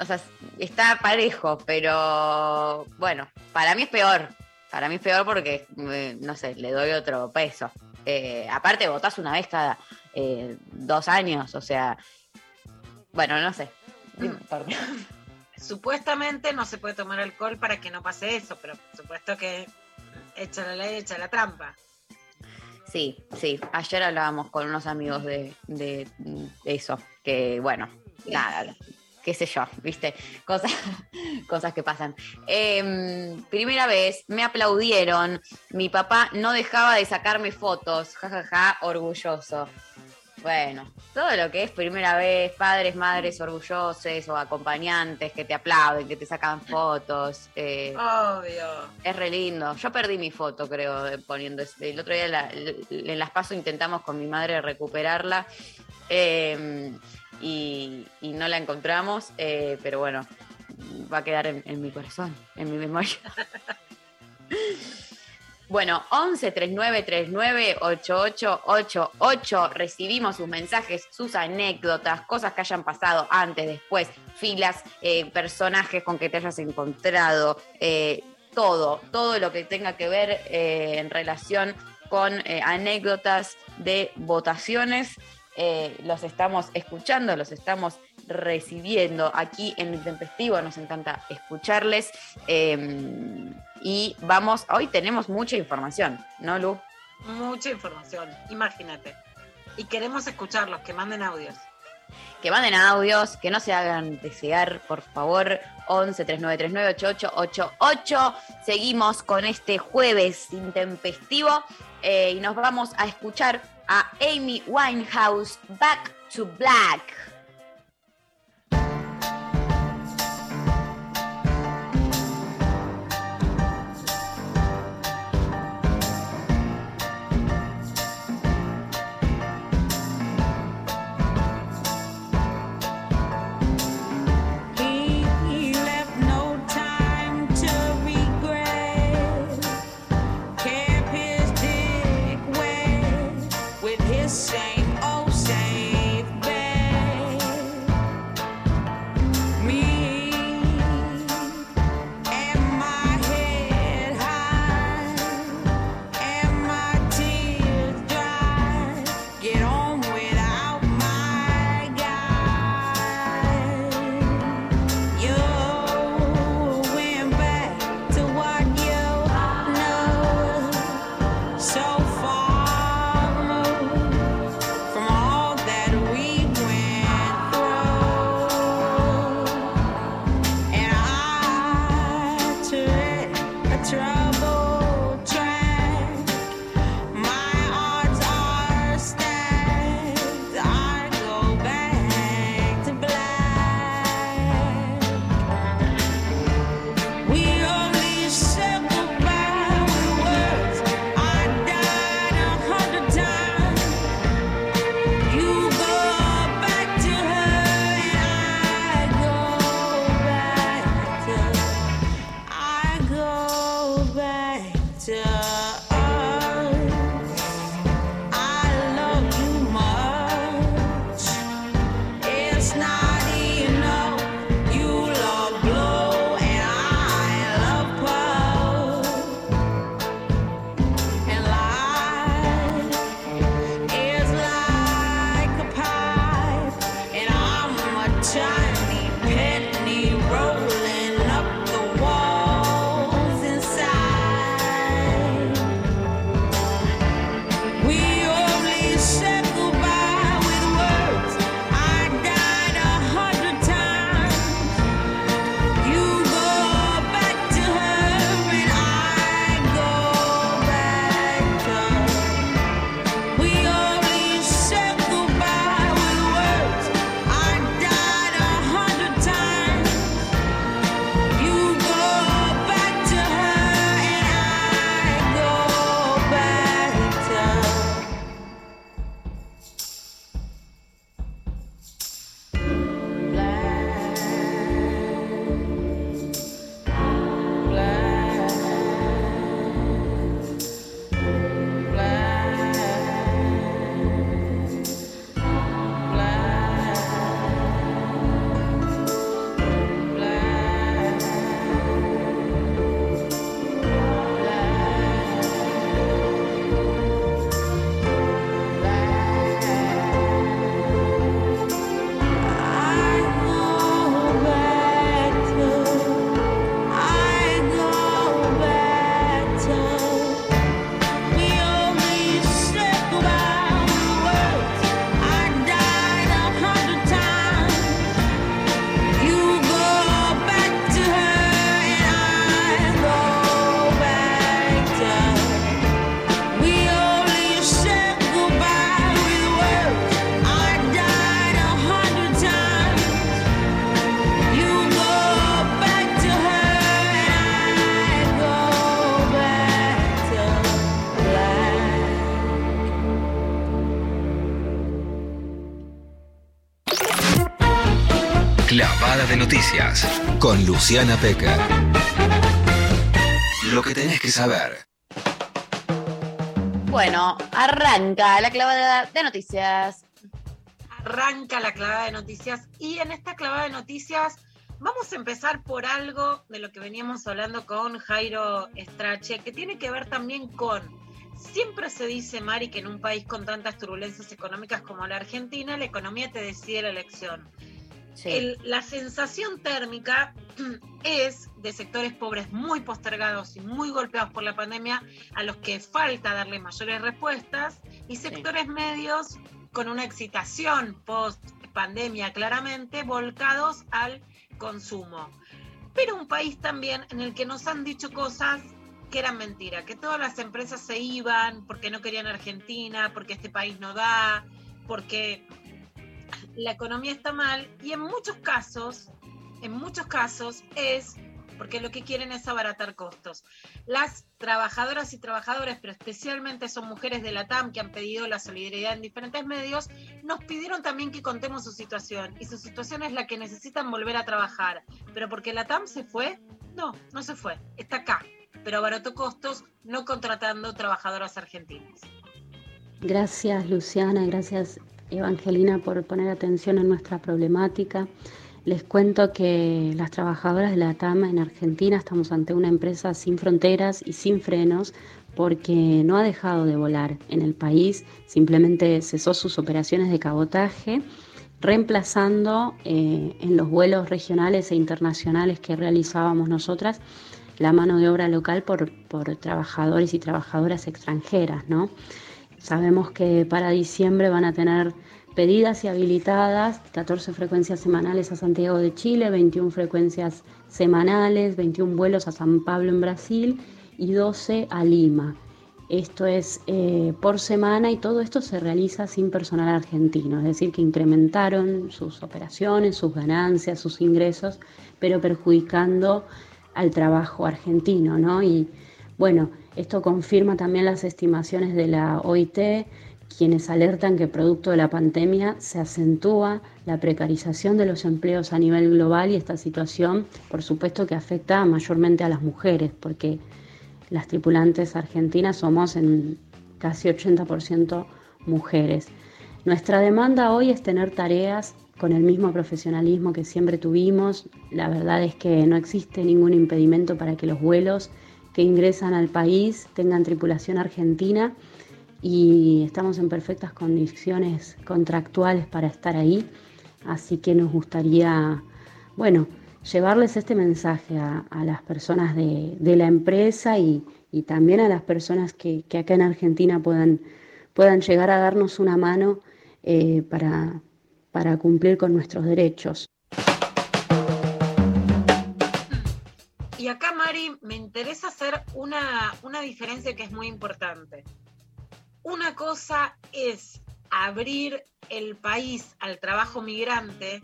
O sea, está parejo, pero bueno, para mí es peor. Para mí es peor porque, eh, no sé, le doy otro peso. Eh, aparte, votás una vez cada eh, dos años, o sea. Bueno, no sé. Perdón. Supuestamente no se puede tomar alcohol para que no pase eso, pero por supuesto que echa la ley, echa la trampa. Sí, sí. Ayer hablábamos con unos amigos de, de- de eso, que bueno, nada, qué sé yo, viste, cosas, [laughs] cosas que pasan. Em, primera vez me aplaudieron, mi papá no dejaba de sacarme fotos, jajaja, orgulloso. Bueno, todo lo que es primera vez, padres, madres orgullosos o acompañantes que te aplauden, que te sacan fotos. eh, Obvio. es re lindo. Yo perdí mi foto, creo, poniendo. ese- El otro día la- en las pasos intentamos con mi madre recuperarla eh, y, no la encontramos, eh, pero bueno, va a quedar en, mi corazón, en mi memoria. [laughs] Bueno, 11 39 39 8888. Recibimos sus mensajes, sus anécdotas, cosas que hayan pasado antes, después, filas, eh, personajes con que te hayas encontrado, eh, todo, todo lo que tenga que ver en relación con anécdotas de votaciones. Eh, los estamos escuchando, los estamos recibiendo aquí en el Tempestivo. Nos encanta escucharles. eh, y vamos, hoy tenemos mucha información, ¿no, Lu? Mucha información, imagínate. Y queremos escucharlos, que manden audios. Que manden audios, que no se hagan desear, por favor. 11 3939 8888. Seguimos con este jueves intempestivo eh, y nos vamos a escuchar a Amy Winehouse Back to Black. Con Luciana Pecker. Lo que tenés que saber. Bueno, arranca la clavada de noticias. Arranca la clavada de noticias y en esta clavada de noticias vamos a empezar por algo de lo que veníamos hablando con Jairo Strache, que tiene que ver también con, siempre se dice, Mari, que en un país con tantas turbulencias económicas como la Argentina, la economía te decide la elección. El- la sensación térmica [clears throat] es de sectores pobres muy postergados y muy golpeados por la pandemia, a los que falta darle mayores respuestas, y sectores medios con una excitación post pandemia claramente, volcados al consumo. Pero un país también en el que nos han dicho cosas que eran mentira, que todas las empresas se iban porque no querían Argentina, porque este país no da, porque la economía está mal y en muchos casos, en muchos casos es porque lo que quieren es abaratar costos. Las trabajadoras y trabajadores, pero especialmente son mujeres de la TAM que han pedido la solidaridad en diferentes medios, nos pidieron también que contemos su situación. Y su situación es la que necesitan volver a trabajar. Pero porque la TAM se fue, no, no se fue, está acá. Pero abarató costos no contratando trabajadoras argentinas. Gracias Luciana, gracias Evangelina por poner atención en nuestra problemática. Les cuento que las trabajadoras de la TAMA en Argentina estamos ante una empresa sin fronteras y sin frenos porque no ha dejado de volar en el país, simplemente cesó sus operaciones de cabotaje, reemplazando eh, en los vuelos regionales e internacionales que realizábamos nosotras la mano de obra local por, por trabajadores y trabajadoras extranjeras, ¿no? Sabemos que para diciembre van a tener pedidas y habilitadas 14 frecuencias semanales a Santiago de Chile, 21 frecuencias semanales, 21 vuelos a San Pablo en Brasil y 12 a Lima. Esto es eh, por semana y todo esto se realiza sin personal argentino, es decir, que incrementaron sus operaciones, sus ganancias, sus ingresos, pero perjudicando al trabajo argentino, ¿no? Y bueno, esto confirma también las estimaciones de la OIT, quienes alertan que producto de la pandemia se acentúa la precarización de los empleos a nivel global y esta situación, por supuesto, que afecta mayormente a las mujeres, porque las tripulantes argentinas somos en casi 80% mujeres. Nuestra demanda hoy es tener tareas con el mismo profesionalismo que siempre tuvimos. La verdad es que no existe ningún impedimento para que los vuelos que ingresan al país tengan tripulación argentina y estamos en perfectas condiciones contractuales para estar ahí. Así que nos gustaría, bueno, llevarles este mensaje a, las personas de, de la empresa y, y, también a las personas que, que, acá en Argentina puedan, puedan llegar a darnos una mano eh, para, para cumplir con nuestros derechos. Y acá, Mari, me interesa hacer una, una diferencia que es muy importante. Una cosa es abrir el país al trabajo migrante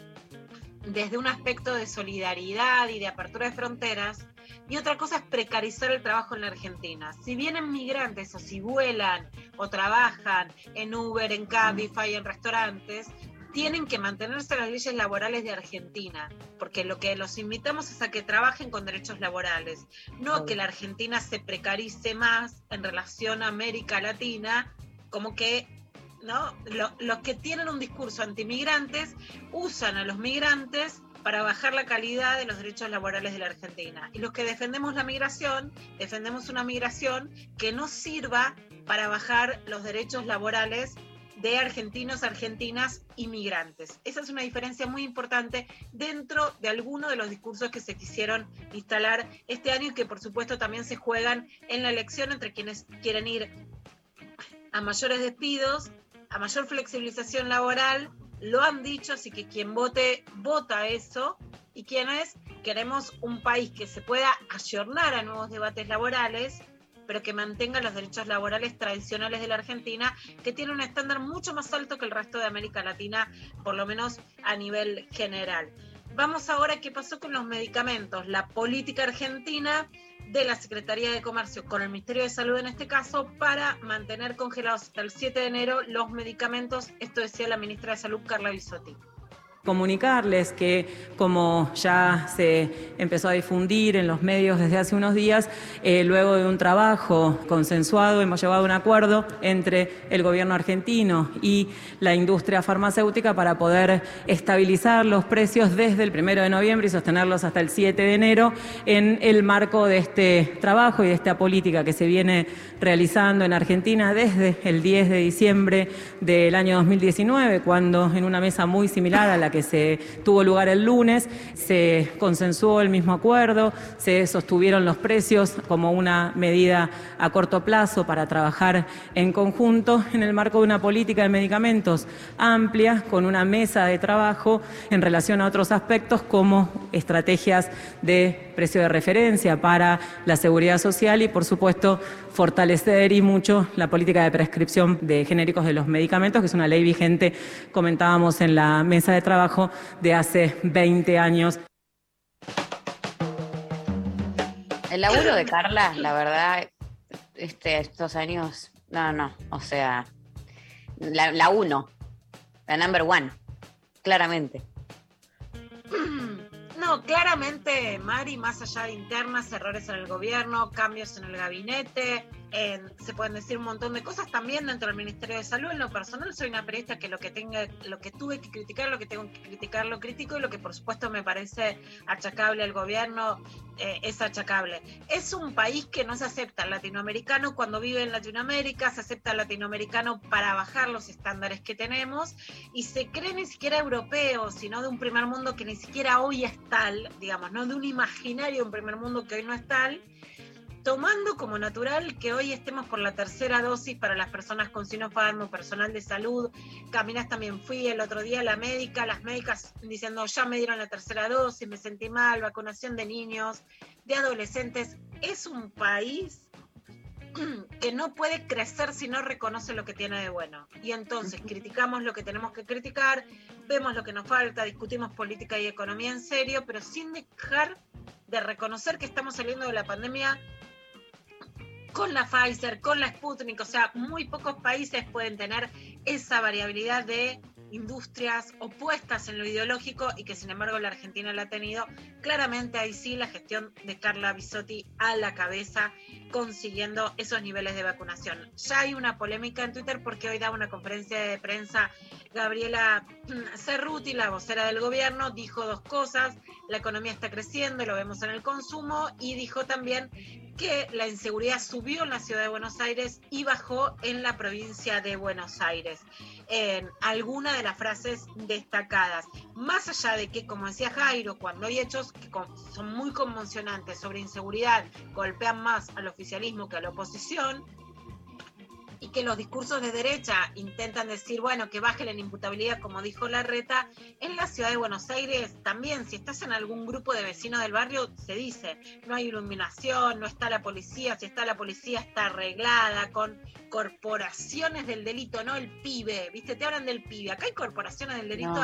desde un aspecto de solidaridad y de apertura de fronteras, y otra cosa es precarizar el trabajo en la Argentina. Si vienen migrantes o si vuelan o trabajan en Uber, en Cabify, en restaurantes, tienen que mantenerse las leyes laborales de Argentina, porque lo que los invitamos es a que trabajen con derechos laborales, no a que la Argentina se precarice más en relación a América Latina, como que ¿no? los que tienen un discurso antimigrantes usan a los migrantes para bajar la calidad de los derechos laborales de la Argentina. Y los que defendemos la migración, defendemos una migración que no sirva para bajar los derechos laborales de argentinos, argentinas y migrantes. Esa es una diferencia muy importante dentro de algunos de los discursos que se quisieron instalar este año y que por supuesto también se juegan en la elección entre quienes quieren ir a mayores despidos, a mayor flexibilización laboral, lo han dicho, así que quien vote, vota eso, y quienes queremos un país que se pueda ayornar a nuevos debates laborales, pero que mantenga los derechos laborales tradicionales de la Argentina, que tiene un estándar mucho más alto que el resto de América Latina, por lo menos a nivel general. Vamos ahora a qué pasó con los medicamentos. La política argentina de la Secretaría de Comercio con el Ministerio de Salud en este caso para mantener congelados hasta el 7 de enero los medicamentos, esto decía la ministra de Salud Carla Bisotti. Comunicarles que, como ya se empezó a difundir en los medios desde hace unos días, eh, luego de un trabajo consensuado hemos llegado a un acuerdo entre el gobierno argentino y la industria farmacéutica para poder estabilizar los precios desde el primero de noviembre y sostenerlos hasta el 7 de enero en el marco de este trabajo y de esta política que se viene realizando en Argentina desde el 10 de diciembre del año 2019, cuando en una mesa muy similar a la que se tuvo lugar el lunes, se consensuó el mismo acuerdo, se sostuvieron los precios como una medida a corto plazo para trabajar en conjunto en el marco de una política de medicamentos amplia con una mesa de trabajo en relación a otros aspectos como estrategias de precio de referencia para la seguridad social y, por supuesto, fortalecer y mucho la política de prescripción de genéricos de los medicamentos, que es una ley vigente, comentábamos en la mesa de trabajo, de hace 20 años. El laburo de Carla, la verdad, este, estos años, no, no, o sea, la, la uno, la number one, claramente. Claramente, Mari, más allá de internas, errores en el gobierno, cambios en el gabinete, se pueden decir un montón de cosas también dentro del Ministerio de Salud. En lo personal soy una periodista que lo que tenga, lo que tuve que criticar, lo que tengo que criticar, lo crítico y lo que por supuesto me parece achacable al gobierno eh, es achacable. Es un país que no se acepta al latinoamericano cuando vive en Latinoamérica, se acepta al latinoamericano para bajar los estándares que tenemos y se cree ni siquiera europeo, sino de un primer mundo que ni siquiera hoy es tal, digamos, no de un imaginario un primer mundo que hoy no es tal tomando como natural que hoy estemos por la tercera dosis para las personas con Sinopharm personal de salud. Caminas también fui el otro día a la médica, las médicas diciendo ya me dieron la tercera dosis, me sentí mal, vacunación de niños, de adolescentes. Es un país [clears throat] que no puede crecer si no reconoce lo que tiene de bueno. Y entonces criticamos lo que tenemos que criticar, vemos lo que nos falta, discutimos política y economía en serio, pero sin dejar de reconocer que estamos saliendo de la pandemia con la Pfizer, con la Sputnik, o sea, muy pocos países pueden tener esa variabilidad de industrias opuestas en lo ideológico y que sin embargo la Argentina la ha tenido. Claramente ahí sí la gestión de Carla Bisotti a la cabeza consiguiendo esos niveles de vacunación. Ya hay una polémica en Twitter porque hoy da una conferencia de prensa Gabriela [clears throat] Cerruti, la vocera del gobierno, dijo dos cosas, la economía está creciendo, lo vemos en el consumo, y dijo también que la inseguridad subió en la ciudad de Buenos Aires y bajó en la provincia de Buenos Aires. En alguna de las frases destacadas. Más allá de que, como decía Jairo, cuando hay hechos que son muy conmocionantes sobre inseguridad, golpean más al oficialismo que a la oposición, y que los discursos de derecha intentan decir, bueno, que baje la imputabilidad, como dijo Larreta, en la ciudad de Buenos Aires también, si estás en algún grupo de vecinos del barrio, se dice, no hay iluminación, no está la policía, si está la policía está arreglada con corporaciones del delito, no el pibe, viste, te hablan del pibe, acá hay corporaciones del delito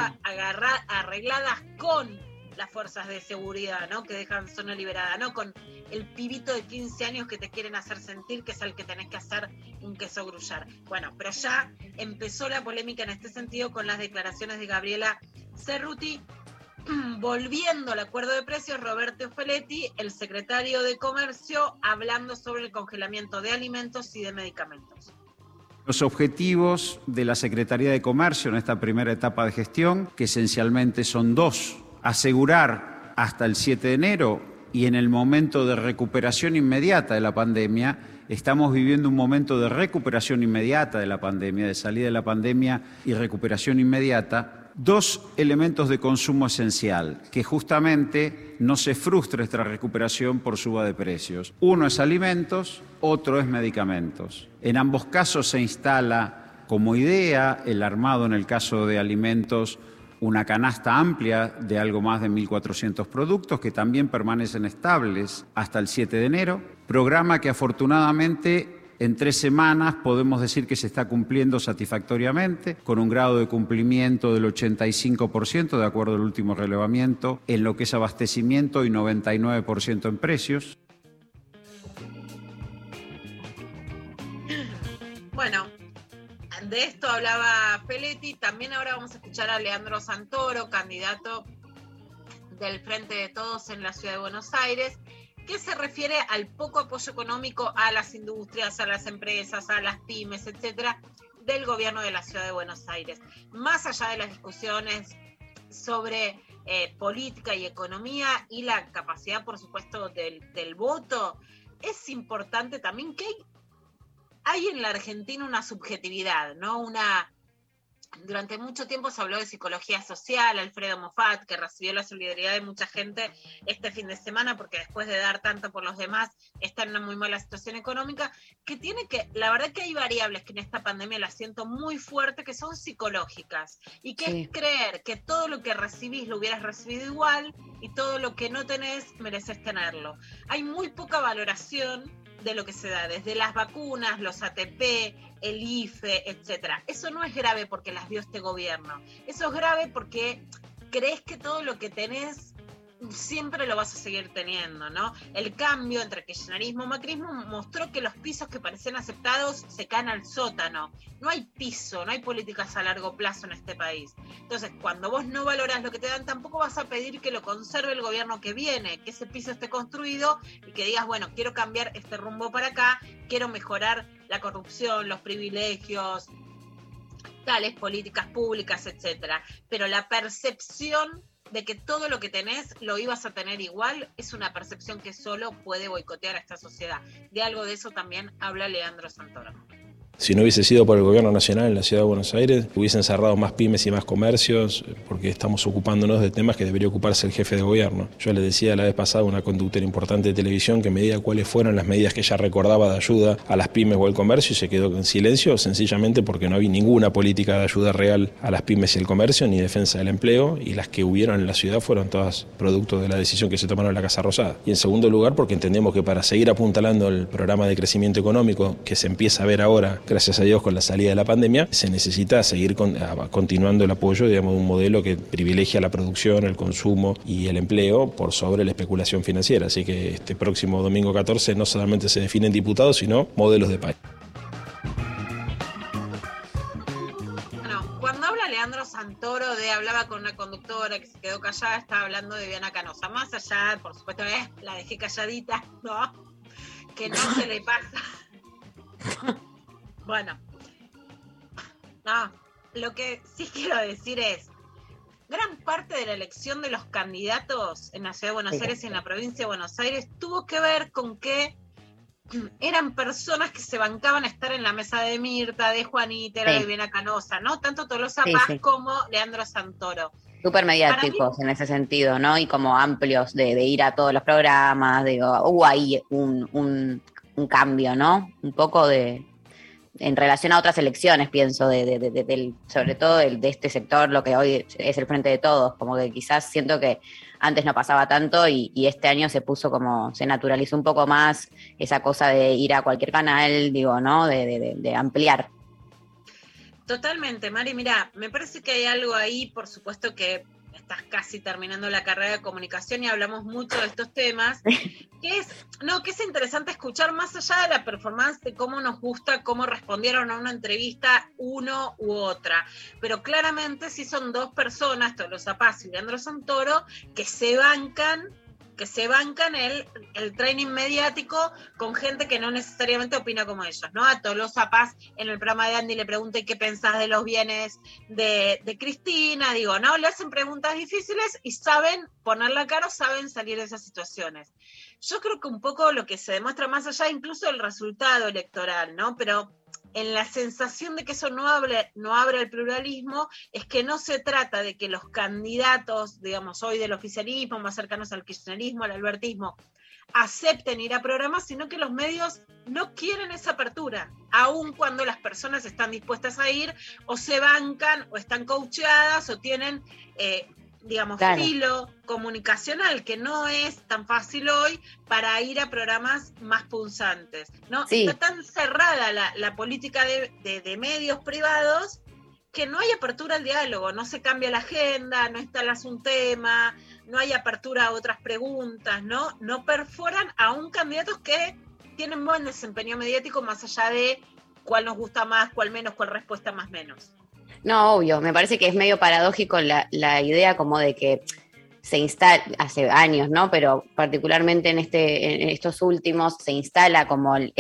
arregladas con las fuerzas de seguridad, ¿no? Que dejan zona liberada, ¿no? Con el pibito de 15 años que te quieren hacer sentir que es el que tenés que hacer un queso grullar. Bueno, pero ya empezó la polémica en este sentido con las declaraciones de Gabriela Cerruti. [clears throat] Volviendo al acuerdo de precios, Roberto Feletti, el secretario de Comercio, hablando sobre el congelamiento de alimentos y de medicamentos. Los objetivos de la Secretaría de Comercio en esta primera etapa de gestión, que esencialmente son dos asegurar hasta el 7 de enero y en el momento de recuperación inmediata de la pandemia, estamos viviendo un momento de recuperación inmediata de la pandemia, de salida de la pandemia y recuperación inmediata, dos elementos de consumo esencial, que justamente no se frustre esta recuperación por suba de precios. Uno es alimentos, otro es medicamentos. En ambos casos se instala como idea el armado en el caso de alimentos una canasta amplia de algo más de 1.400 productos que también permanecen estables hasta el 7 de enero, programa que afortunadamente en tres semanas podemos decir que se está cumpliendo satisfactoriamente, con un grado de cumplimiento del 85% de acuerdo al último relevamiento en lo que es abastecimiento y 99% en precios. De esto hablaba Peletti. También ahora vamos a escuchar a Leandro Santoro, candidato del Frente de Todos en la Ciudad de Buenos Aires, que se refiere al poco apoyo económico a las industrias, a las empresas, a las pymes, etcétera, del gobierno de la Ciudad de Buenos Aires. Más allá de las discusiones sobre eh, política y economía y la capacidad, por supuesto, del, del voto, es importante también que hay, hay en la Argentina una subjetividad, ¿no? Una, durante mucho tiempo se habló de psicología social, Alfredo Moffat, que recibió la solidaridad de mucha gente este fin de semana, porque después de dar tanto por los demás, está en una muy mala situación económica, que tiene que, la verdad que hay variables que en esta pandemia las siento muy fuerte, que son psicológicas, y que Sí. es creer que todo lo que recibís lo hubieras recibido igual, y todo lo que no tenés mereces tenerlo. Hay muy poca valoración de lo que se da, desde las vacunas, los ATP, el IFE, etcétera. Eso no es grave porque las dio este gobierno. Eso es grave porque crees que todo lo que tenés siempre lo vas a seguir teniendo, ¿no? El cambio entre kirchnerismo y macrismo mostró que los pisos que parecían aceptados se caen al sótano. No hay piso, no hay políticas a largo plazo en este país. Entonces, cuando vos no valoras lo que te dan, tampoco vas a pedir que lo conserve el gobierno que viene, que ese piso esté construido y que digas, bueno, quiero cambiar este rumbo para acá, quiero mejorar la corrupción, los privilegios, tales políticas públicas, etcétera. Pero la percepción de que todo lo que tenés lo ibas a tener igual es una percepción que solo puede boicotear a esta sociedad. De algo de eso también habla Leandro Santoro. Si no hubiese sido por el gobierno nacional en la ciudad de Buenos Aires, hubiesen cerrado más pymes y más comercios, porque estamos ocupándonos de temas que debería ocuparse el jefe de gobierno. Yo le decía la vez pasada a una conductora importante de televisión que me diga cuáles fueron las medidas que ella recordaba de ayuda a las pymes o al comercio y se quedó en silencio, sencillamente porque no había ninguna política de ayuda real a las pymes y el comercio, ni defensa del empleo, y las que hubieron en la ciudad fueron todas producto de la decisión que se tomaron en la Casa Rosada. Y en segundo lugar, porque entendemos que para seguir apuntalando el programa de crecimiento económico que se empieza a ver ahora, gracias a Dios, con la salida de la pandemia, se necesita seguir con- a- continuando el apoyo digamos, de un modelo que privilegia la producción, el consumo y el empleo por sobre la especulación financiera. Así que este próximo domingo 14 no solamente se definen diputados, sino modelos de país. Bueno, cuando habla Leandro Santoro de hablaba con una conductora que se quedó callada, estaba hablando de Viana Canosa. Más allá, por supuesto, eh, la dejé calladita, ¿no? Que no se le pasa. [laughs] bueno. No, lo que sí quiero decir es, gran parte de la elección de los candidatos en la ciudad de Buenos Sí. Aires y en la provincia de Buenos Aires tuvo que ver con que [clears throat] eran personas que se bancaban a estar en la mesa de Mirta, de Juanita, Sí. de Viviana Canosa, ¿no? Tanto Tolosa Sí, Paz sí. como Leandro Santoro. Súper mediáticos en ese sentido, ¿no? Y como amplios de, de ir a todos los programas, digo, hubo ahí un, un- un cambio, ¿no? Un poco de, en relación a otras elecciones, pienso, de, de- de- de- del, sobre todo de este sector, lo que hoy es el frente de todos, como que quizás siento que antes no pasaba tanto y, y este año se puso como, se naturalizó un poco más esa cosa de ir a cualquier canal, digo, ¿no? De ampliar. Totalmente, Mari. Mira, me parece que hay algo ahí, por supuesto que estás casi terminando la carrera de comunicación y hablamos mucho de estos temas, que es, no, que es interesante escuchar más allá de la performance, de cómo nos gusta, cómo respondieron a una entrevista uno u otra. Pero claramente sí son dos personas, Tolosa Paz y Leandro Santoro, que se bancan que se bancan el, el training mediático con gente que no necesariamente opina como ellos, ¿no? A Tolosa Paz en el programa de Andy le pregunté qué pensás de los bienes de, de Cristina, digo, ¿no? Le hacen preguntas difíciles y saben poner la cara, saben salir de esas situaciones. Yo creo que un poco lo que se demuestra más allá incluso del resultado electoral, ¿no? Pero en la sensación de que eso no abre, no abre el pluralismo, es que no se trata de que los candidatos, digamos, hoy del oficialismo, más cercanos al kirchnerismo, al albertismo, acepten ir a programas, sino que los medios no quieren esa apertura, aun cuando las personas están dispuestas a ir, o se bancan, o están coacheadas, o tienen, eh, digamos, Claro. filo comunicacional, que no es tan fácil hoy para ir a programas más punzantes. ¿no? Sí. Está tan cerrada la, la política de, de- de medios privados que no hay apertura al diálogo, no se cambia la agenda, no instalas un tema, no hay apertura a otras preguntas, ¿no? No perforan aún candidatos que tienen buen desempeño mediático más allá de cuál nos gusta más, cuál menos, cuál respuesta más menos. No, obvio, me parece que es medio paradójico la, la idea como de que se instala, hace años, ¿no? Pero particularmente en, este, en estos últimos se instala como el,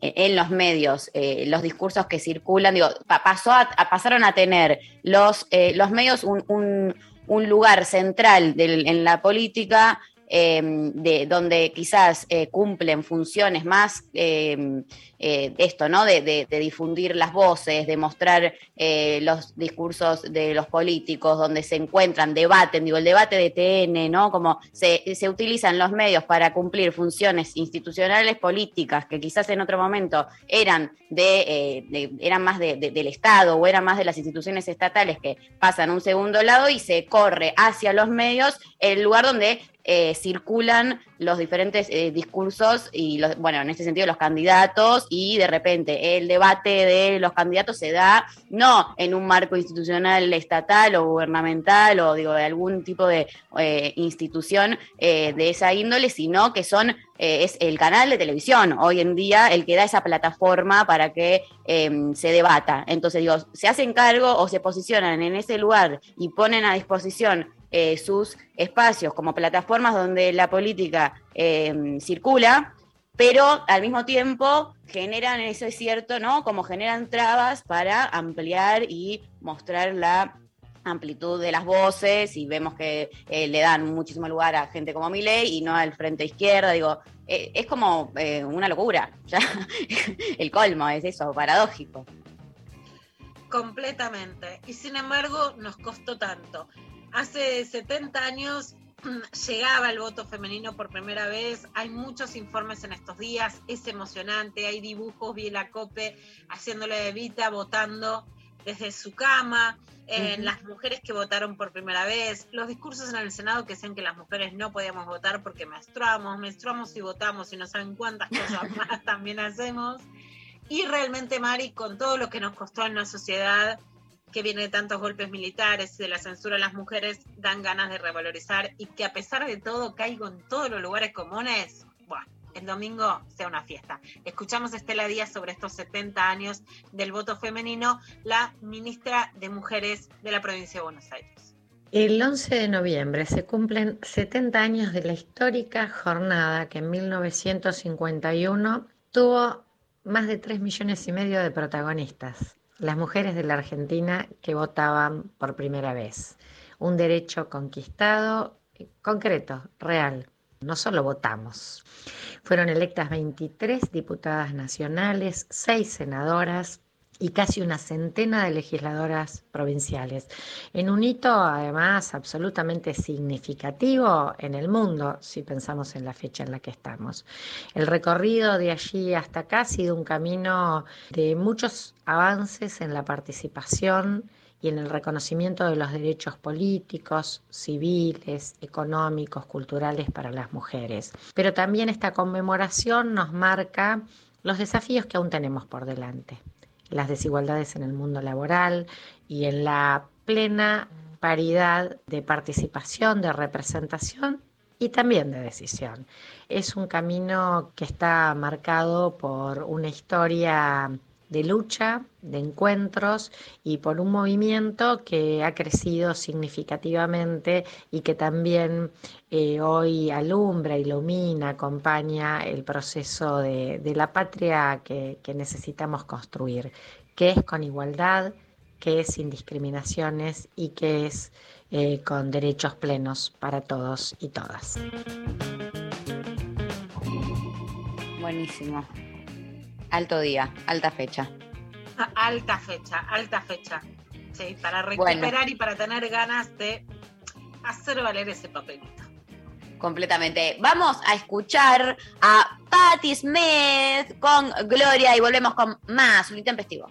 en los medios, eh, los discursos que circulan, digo, pasó a, pasaron a tener los, eh, los medios un, un, lugar central en la política Em, de, donde quizás eh, cumplen funciones más em, eh, esto, ¿no? De, difundir las voces, de mostrar eh, los discursos de los políticos, donde se encuentran, debaten, digo, el debate de TN, ¿no? Como se, utilizan los medios para cumplir funciones institucionales políticas que quizás en otro momento eran de, eran más del Estado o eran más de las instituciones estatales que pasan a un segundo lado y se corre hacia los medios el lugar donde eh, circulan los diferentes eh, discursos y, los, bueno, en este sentido los candidatos y de repente el debate de los candidatos se da no en un marco institucional estatal o gubernamental o digo de algún tipo de eh, institución de esa índole, sino que son es el canal de televisión hoy en día el que da esa plataforma para que em, se debata. Entonces digo, se hacen cargo o se posicionan en ese lugar y ponen a disposición eh, sus espacios como plataformas donde la política eh, circula, pero al mismo tiempo generan, eso es cierto, ¿no? Como generan trabas para ampliar y mostrar la amplitud de las voces y vemos que eh, le dan muchísimo lugar a gente como Milei y no al frente izquierda, digo, es como una locura, [laughs] el colmo es eso, paradójico. Completamente. Y sin embargo nos costó tanto hace 70 años [clears throat] llegaba el voto femenino por primera vez. Hay muchos informes en estos días, es emocionante. Hay dibujos, vi la COPE haciéndole de Vita votando desde su cama, en las mujeres que votaron por primera vez, los discursos en el Senado que decían que las mujeres no podíamos votar porque menstruamos, menstruamos y votamos y no saben cuántas cosas [laughs] más también hacemos. Y realmente, Mari, con todo lo que nos costó en la sociedad, que viene de tantos golpes militares y de la censura a las mujeres, dan ganas de revalorizar y que a pesar de todo caigo en todos los lugares comunes, bueno, el domingo sea una fiesta. Escuchamos a Estela Díaz sobre estos 70 años del voto femenino, la ministra de Mujeres de la provincia de Buenos Aires. El 11 de noviembre se cumplen 70 años de la histórica jornada que en 1951 tuvo más de 3 millones y medio de protagonistas las mujeres de la Argentina que votaban por primera vez. Un derecho conquistado, concreto, real. No solo votamos. Fueron electas 23 diputadas nacionales, 6 senadoras, y casi una centena de legisladoras provinciales, en un hito además absolutamente significativo en el mundo, si pensamos en la fecha en la que estamos. El recorrido de allí hasta acá ha sido un camino de muchos avances en la participación y en el reconocimiento de los derechos políticos, civiles, económicos, culturales para las mujeres. Pero también esta conmemoración nos marca los desafíos que aún tenemos por delante las desigualdades en el mundo laboral y en la plena paridad de participación, de representación y también de decisión. Es un camino que está marcado por una historia de lucha, de encuentros y por un movimiento que ha crecido significativamente y que también eh, hoy alumbra, ilumina, acompaña el proceso de, la patria que, necesitamos construir, que es con igualdad, que es sin discriminaciones y que es eh, con derechos plenos para todos y todas. Buenísimo. Alto día, alta fecha. Alta fecha, alta fecha. Sí, para recuperar y para tener ganas de hacer valer ese papelito. Completamente. Vamos a escuchar a Patti Smith con Gloria y volvemos con más un intempestivo.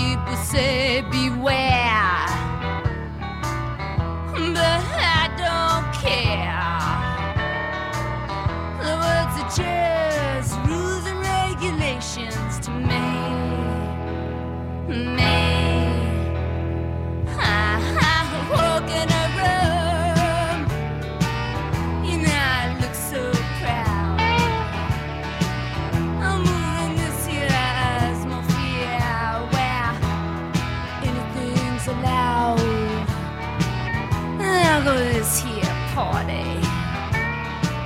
people say beware, but I don't care. The words are just rules and regulations to me. me. party.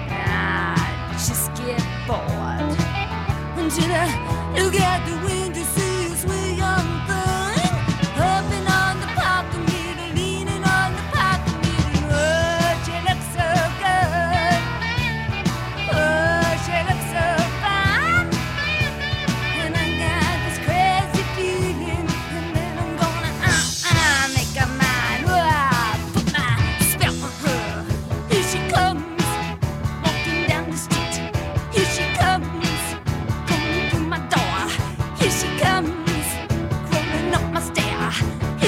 I just get bored. Until I look at the wheel.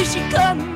she come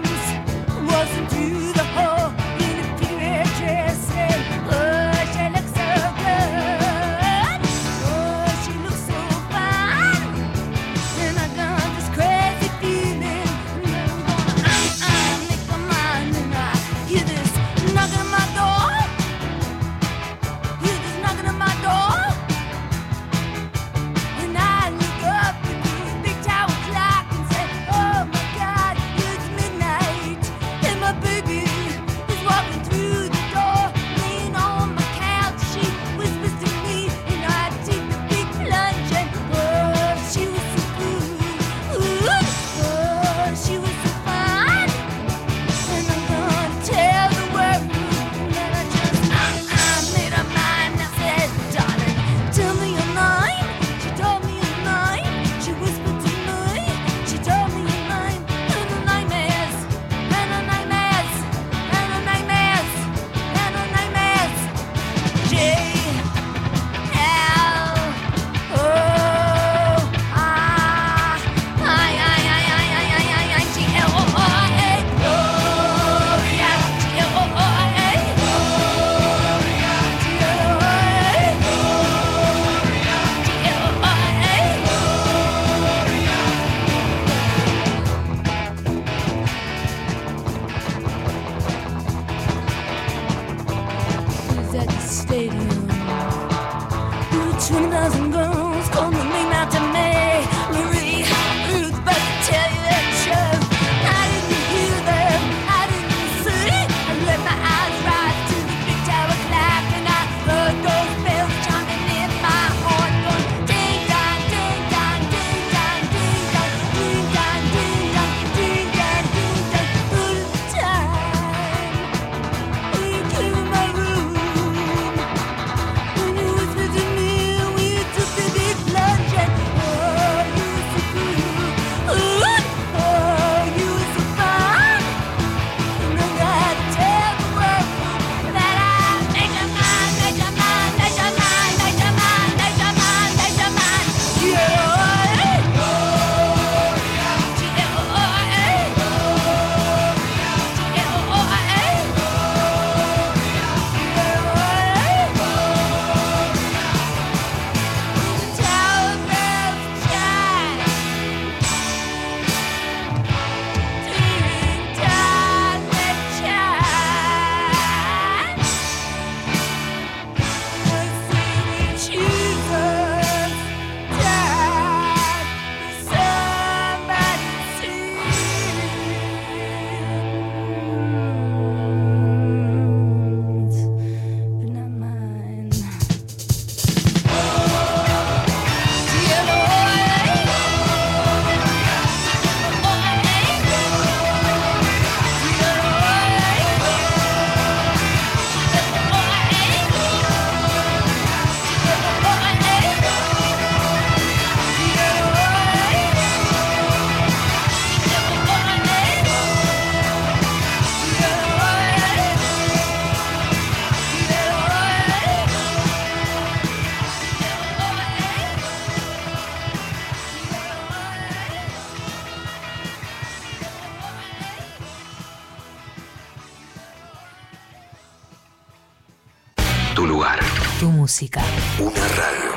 música. Una radio.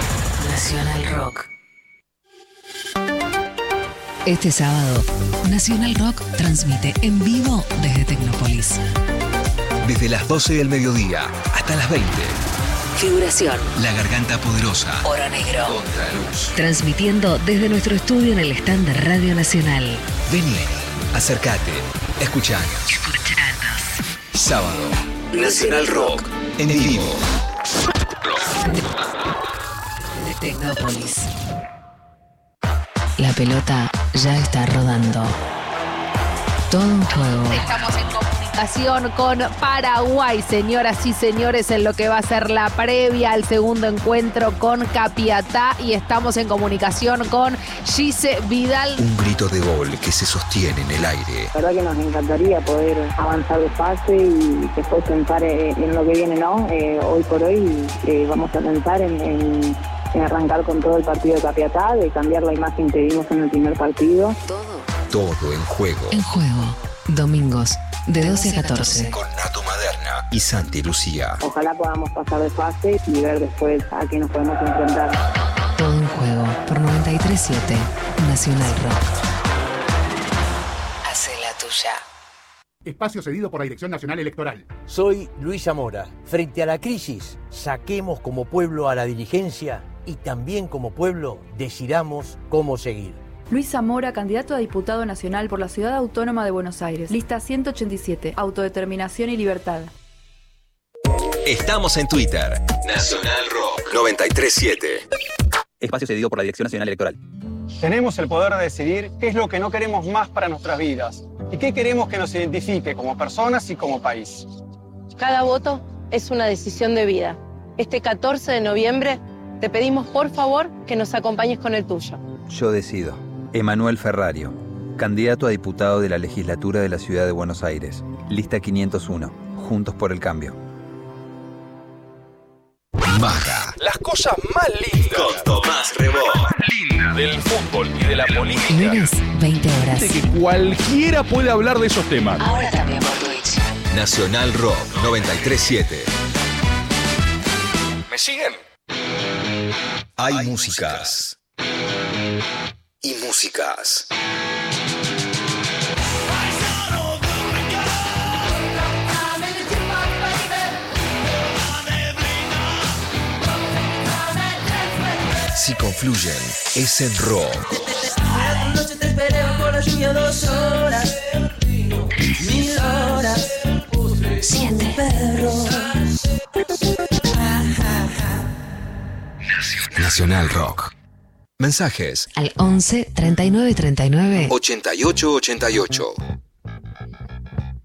Nacional Rock. Este sábado, Nacional Rock transmite en vivo desde Tecnópolis. Desde las 12 del mediodía hasta las 20. Figuración. La garganta poderosa. Oro Negro. Contraluz. Transmitiendo desde nuestro estudio en el stand de Radio Nacional. Vení, acércate, escuchanos. Sábado. Nacional Rock. En vivo. De Tecnópolis. La pelota ya está rodando. Todo un juego. Estamos en comunicación con Paraguay, señoras y señores, en lo que va a ser la previa al segundo encuentro con Capiatá. Y estamos en comunicación con Gise Vidal. Un grito de gol que se sostiene en el aire. La verdad que nos encantaría poder avanzar de fase y después pensar en lo que viene, ¿no? Eh, hoy por hoy eh, vamos a pensar en, en- en arrancar con todo el partido de Capiatá, de cambiar la imagen que vimos en el primer partido. Todo en juego. En juego. Domingos, de 12 a 14. Con Nato Maderna y Santi Lucía. Ojalá podamos pasar de fase y ver después a qué nos podemos enfrentar. Todo en juego por 937 Nacional Rock. Hace la tuya. Espacio cedido por la Dirección Nacional Electoral. Soy Luis Zamora. Frente a la crisis, saquemos como pueblo a la dirigencia y también como pueblo decidamos cómo seguir. Luis Zamora, candidato a diputado nacional por la Ciudad Autónoma de Buenos Aires. Lista 187, Autodeterminación y Libertad. Estamos en Twitter. Nacional Rock 937. Espacio cedido por la Dirección Nacional Electoral. Tenemos el poder de decidir qué es lo que no queremos más para nuestras vidas y qué queremos que nos identifique como personas y como país. Cada voto es una decisión de vida. Este 14 de noviembre te pedimos por favor que nos acompañes con el tuyo. Yo decido. Emanuel Ferrario, candidato a diputado de la legislatura de la Ciudad de Buenos Aires. Lista 501. Juntos por el cambio. Maga. Las cosas más lindas. Con Tomás Rebó. Linda del fútbol y de la política. Lunes, 20 horas. De que cualquiera puede hablar de esos temas. Ahora también por Twitch. Nacional Rock 937. ¿Me siguen? Hay músicas. Y músicas. Si confluyen, es en rock. Anoche te esperé bajo la lluvia dos horas, mil horas, siete perros. Nacional Rock. Mensajes Al 11 39 39 8888.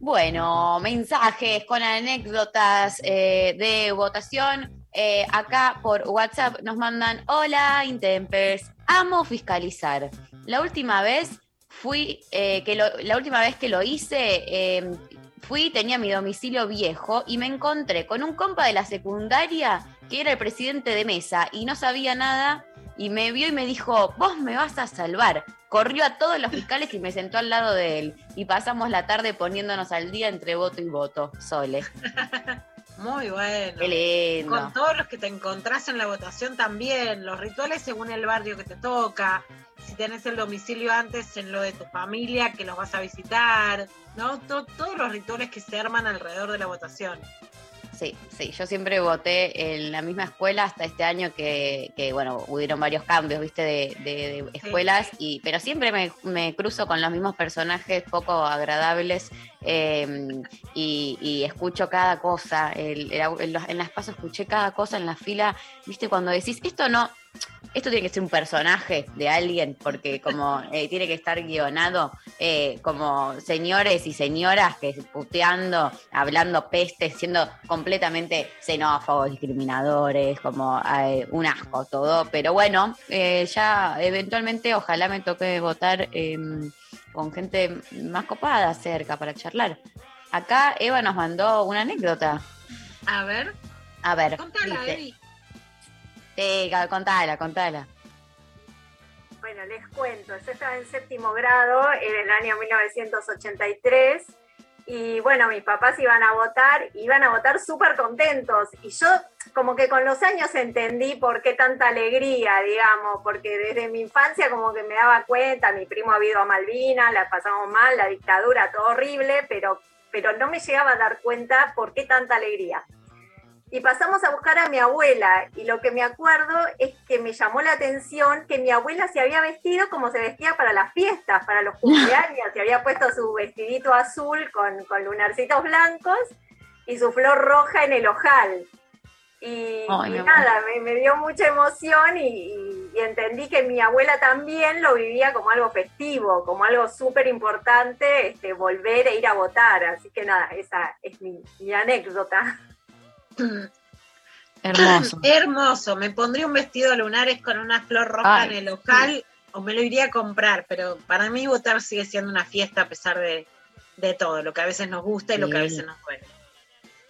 Bueno, mensajes con anécdotas eh, de votación. Eh, acá por WhatsApp nos mandan, hola Intempers, amo fiscalizar. La última vez fui, eh, que lo- la última vez que lo hice, eh, fui, tenía mi domicilio viejo y me encontré con un compa de la secundaria que era el presidente de mesa y no sabía nada y me vio y me dijo, vos me vas a salvar. Corrió a todos los fiscales y me sentó al lado de él. Y pasamos la tarde poniéndonos al día entre voto y voto. Sole. [laughs] Muy bueno. Qué lindo. Con todos los que te encontrás en la votación también, los rituales según el barrio que te toca, si tenés el domicilio antes en lo de tu familia que los vas a visitar, ¿no? To- todos los rituales que se arman alrededor de la votación. Sí, sí, yo siempre voté en la misma escuela hasta este año que, que, bueno, hubieron varios cambios, viste, de, de- de escuelas, y, pero siempre me, me cruzo con los mismos personajes poco agradables eh, y, y escucho cada cosa. El- el- en, los- en las pasos escuché cada cosa en la fila, viste, cuando decís, esto no, esto tiene que ser un personaje de alguien, porque como [laughs] eh, tiene que estar guionado, eh, como señores y señoras que puteando, hablando pestes, siendo completamente xenófobos, discriminadores, como eh, un asco todo. Pero bueno, eh, ya eventualmente ojalá me toque votar eh, con gente más copada cerca para charlar. Acá Eva nos mandó una anécdota. A ver, A ver, contala, dice- Evi. Sí, contala, contala. Bueno, les cuento, yo estaba en séptimo grado en el año 1983 Y bueno, mis papás iban a votar, iban a votar súper contentos. Y yo como que con los años entendí por qué tanta alegría, digamos, porque desde mi infancia como que me daba cuenta, mi primo ha ido a Malvinas, la pasamos mal, la dictadura, todo horrible, pero, pero no me llegaba a dar cuenta por qué tanta alegría. Y pasamos a buscar a mi abuela y lo que me acuerdo es que me llamó la atención que mi abuela se había vestido como se vestía para las fiestas, para los [laughs] cumpleaños, se había puesto su vestidito azul con, con lunarcitos blancos y su flor roja en el ojal. Y, Ay, nada, me, me dio mucha emoción y, y- y entendí que mi abuela también lo vivía como algo festivo, como algo súper importante, este, volver e ir a votar. Así que nada, esa es mi, mi anécdota. Hermoso. [laughs] Hermoso. Me pondría un vestido lunares con una flor roja Ay, en el ojal o me lo iría a comprar, pero para mí votar sigue siendo una fiesta a pesar de, de todo, lo que a veces nos gusta y lo que a veces nos duele.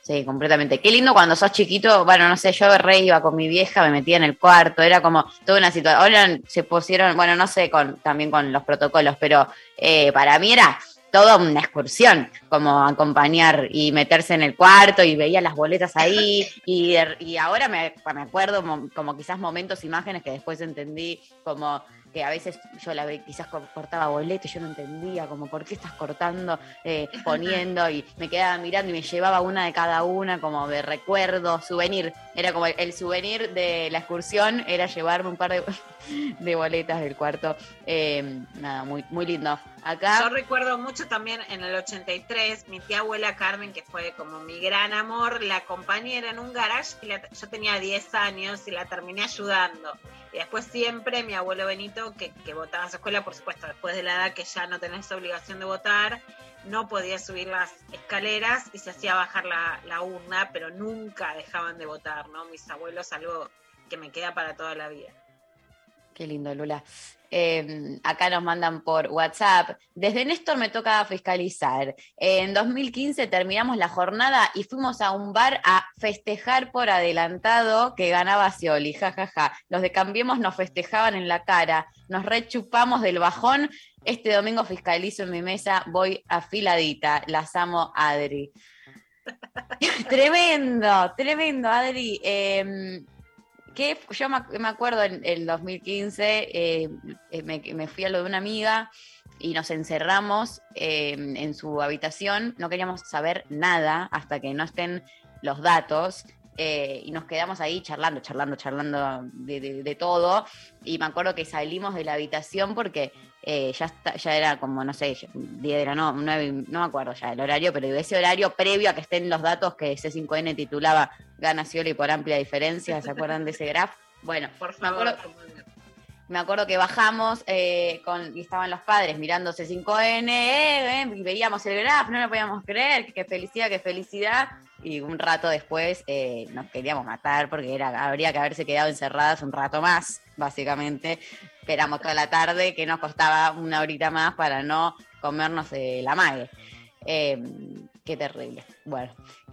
Sí, completamente. Qué lindo cuando sos chiquito, bueno, no sé, yo re iba con mi vieja, me metía en el cuarto, era como toda una situación. Ahora se pusieron, bueno, no sé, con, también con los protocolos, pero eh, para mí era toda una excursión, como acompañar y meterse en el cuarto y veía las boletas ahí y, y ahora me, me acuerdo mo- como quizás momentos, imágenes que después entendí como que a veces yo la ve, quizás co- cortaba boleto yo no entendía como por qué estás cortando, eh, [laughs] poniendo y me quedaba mirando y me llevaba una de cada una como de recuerdo, souvenir. Era como el, el souvenir de la excursión, era llevarme un par de, [laughs] de boletas del cuarto. Eh, nada, muy, muy lindo. Acá... Yo recuerdo mucho también en el 83, mi tía abuela Carmen, que fue como mi gran amor, la compañera en un garage, y la- yo tenía 10 años y la terminé ayudando. Y después siempre mi abuelo Benito, que, que votaba su escuela, por supuesto, después de la edad que ya no tenés obligación de votar, no podía subir las escaleras y se hacía bajar la urna, pero nunca dejaban de votar, ¿no? Mis abuelos, algo que me queda para toda la vida. Qué lindo, Lula. Eh, acá nos mandan por WhatsApp. Desde Néstor me toca fiscalizar. En 2015 terminamos la jornada y fuimos a un bar a festejar por adelantado que ganaba Scioli. Ja, ja, ja. Los de Cambiemos nos festejaban en la cara. Nos rechupamos del bajón. Este domingo fiscalizo en mi mesa. Voy afiladita. Las amo, Adri. [laughs] tremendo, tremendo, Adri. Eh, que yo me, ac- me acuerdo en el 2015, eh, eh, me, me fui a lo de una amiga y nos encerramos eh, en su habitación, no queríamos saber nada hasta que no estén los datos. eh, y nos quedamos ahí charlando, charlando, charlando de, de- de todo. Y me acuerdo que salimos de la habitación porque eh, ya, está- ya era como, no sé, 10 de la no, 9, no me acuerdo ya el horario, pero ese horario previo a que estén los datos que C5N titulaba Gana Scioli por amplia diferencia, ¿se acuerdan de ese graph? Bueno, [laughs] Por me favor. acuerdo, me acuerdo que bajamos eh, con, y estaban los padres mirando C5N eh, eh, y veíamos el graph, no lo podíamos creer, qué felicidad, qué felicidad. Y un rato después eh, nos queríamos matar porque era, habría que haberse quedado encerradas un rato más, básicamente. Esperamos toda la tarde, que nos costaba una horita más para no comernos eh, la mague. Eh, qué terrible. Bueno, [laughs]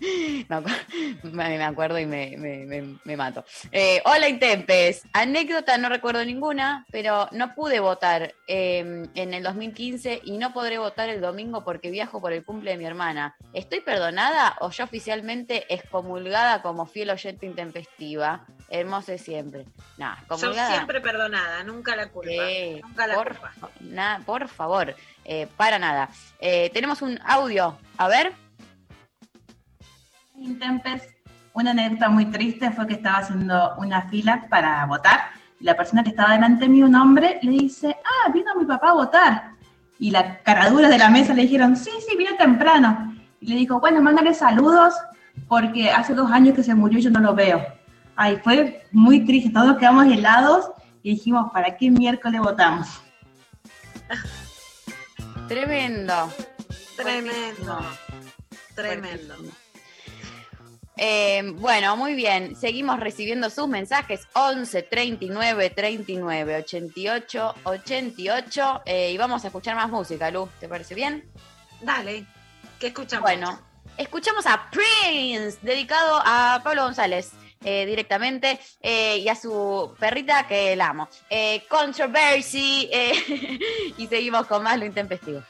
me acu- me me acuerdo y me, me- me- me mato. Eh, hola Intempes, anécdota no recuerdo ninguna, pero no pude votar eh, en el 2015 y no podré votar el domingo porque viajo por el cumple de mi hermana. ¿Estoy perdonada o yo oficialmente excomulgada como fiel oyente intempestiva? Hermoso de siempre. Nah, Yo siempre perdonada, nunca la culpa. Nunca la por, culpa. na- por favor, eh, para nada. Eh, tenemos un audio, a ver. Intempes, una anécdota muy triste fue que estaba haciendo una fila para votar y la persona que estaba delante mío, un hombre, le dice, ah, vino mi papá a votar. Y la caradura de la mesa le dijeron, sí, sí, vino temprano. Y le dijo, bueno, mándale saludos porque hace dos años que se murió y yo no lo veo. Ay, fue muy triste, todos quedamos helados y dijimos, ¿para qué miércoles votamos? Tremendo. Tremendo. Tremendo. Eh, bueno, muy bien. Seguimos recibiendo sus mensajes 11 39 39 88 88 eh, y vamos a escuchar más música, Lu. ¿Te parece bien? Dale. ¿Qué escuchamos? Bueno, escuchamos a Prince, dedicado a Pablo González. eh, directamente eh, y a su perrita que la amo. Eh, Controversy [laughs] y seguimos con más lo intempestivo.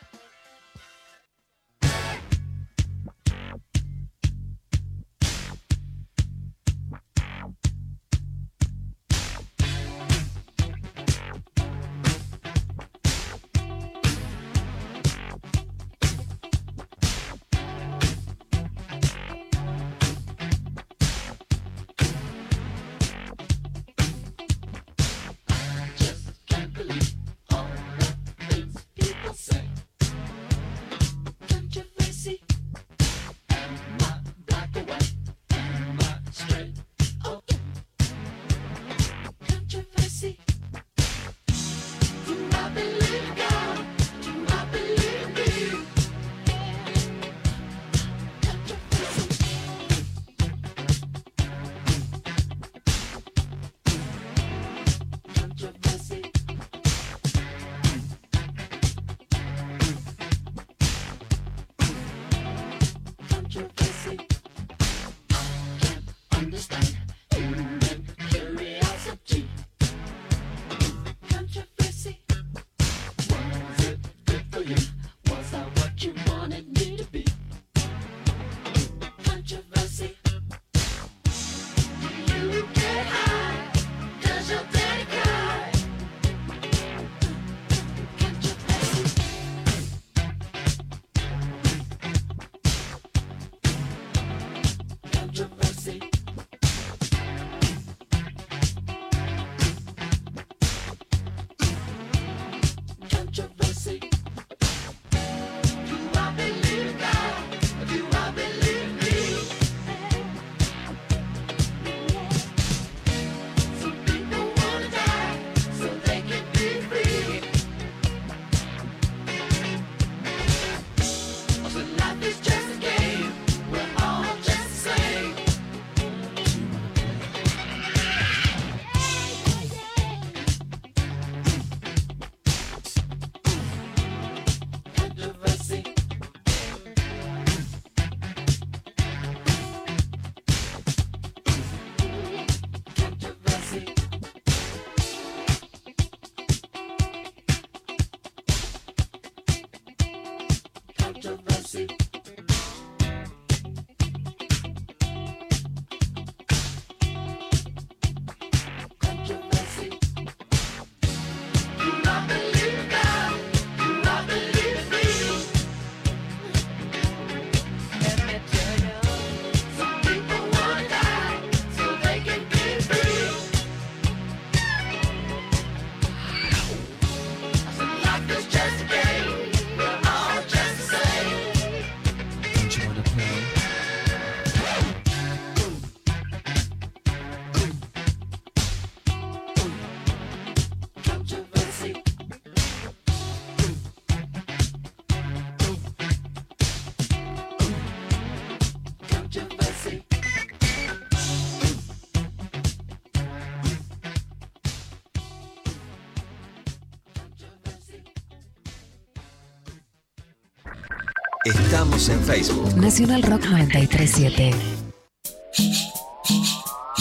Estamos en Facebook. Nacional Rock 937.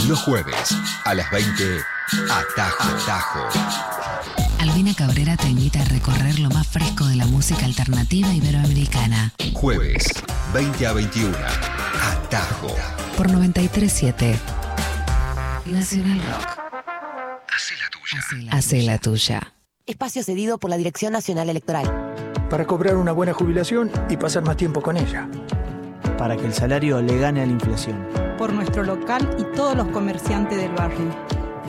Los jueves a las 20, Atajo. Atajo. Albina Cabrera te invita a recorrer lo más fresco de la música alternativa iberoamericana. Jueves, 20 a 21, Atajo. Por 937. Nacional Rock. Hace la tuya. Espacio cedido por la Dirección Nacional Electoral. Para cobrar una buena jubilación y pasar más tiempo con ella. Para que el salario le gane a la inflación. Por nuestro local y todos los comerciantes del barrio.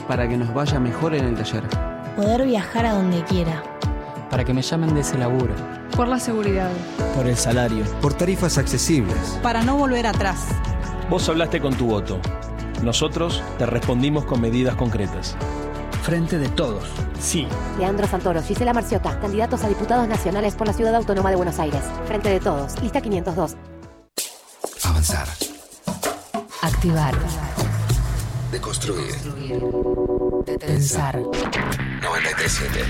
Para que nos vaya mejor en el taller. Poder viajar a donde quiera. Para que me llamen de ese laburo. Por la seguridad. Por el salario. Por tarifas accesibles. Para no volver atrás. Vos hablaste con tu voto. Nosotros te respondimos con medidas concretas. Frente de todos. Sí. Leandro Santoro, Gisela Marciota, candidatos a diputados nacionales por la Ciudad Autónoma de Buenos Aires. Frente de todos. Lista 502. Avanzar. Activar. Deconstruir. Pensar. 937.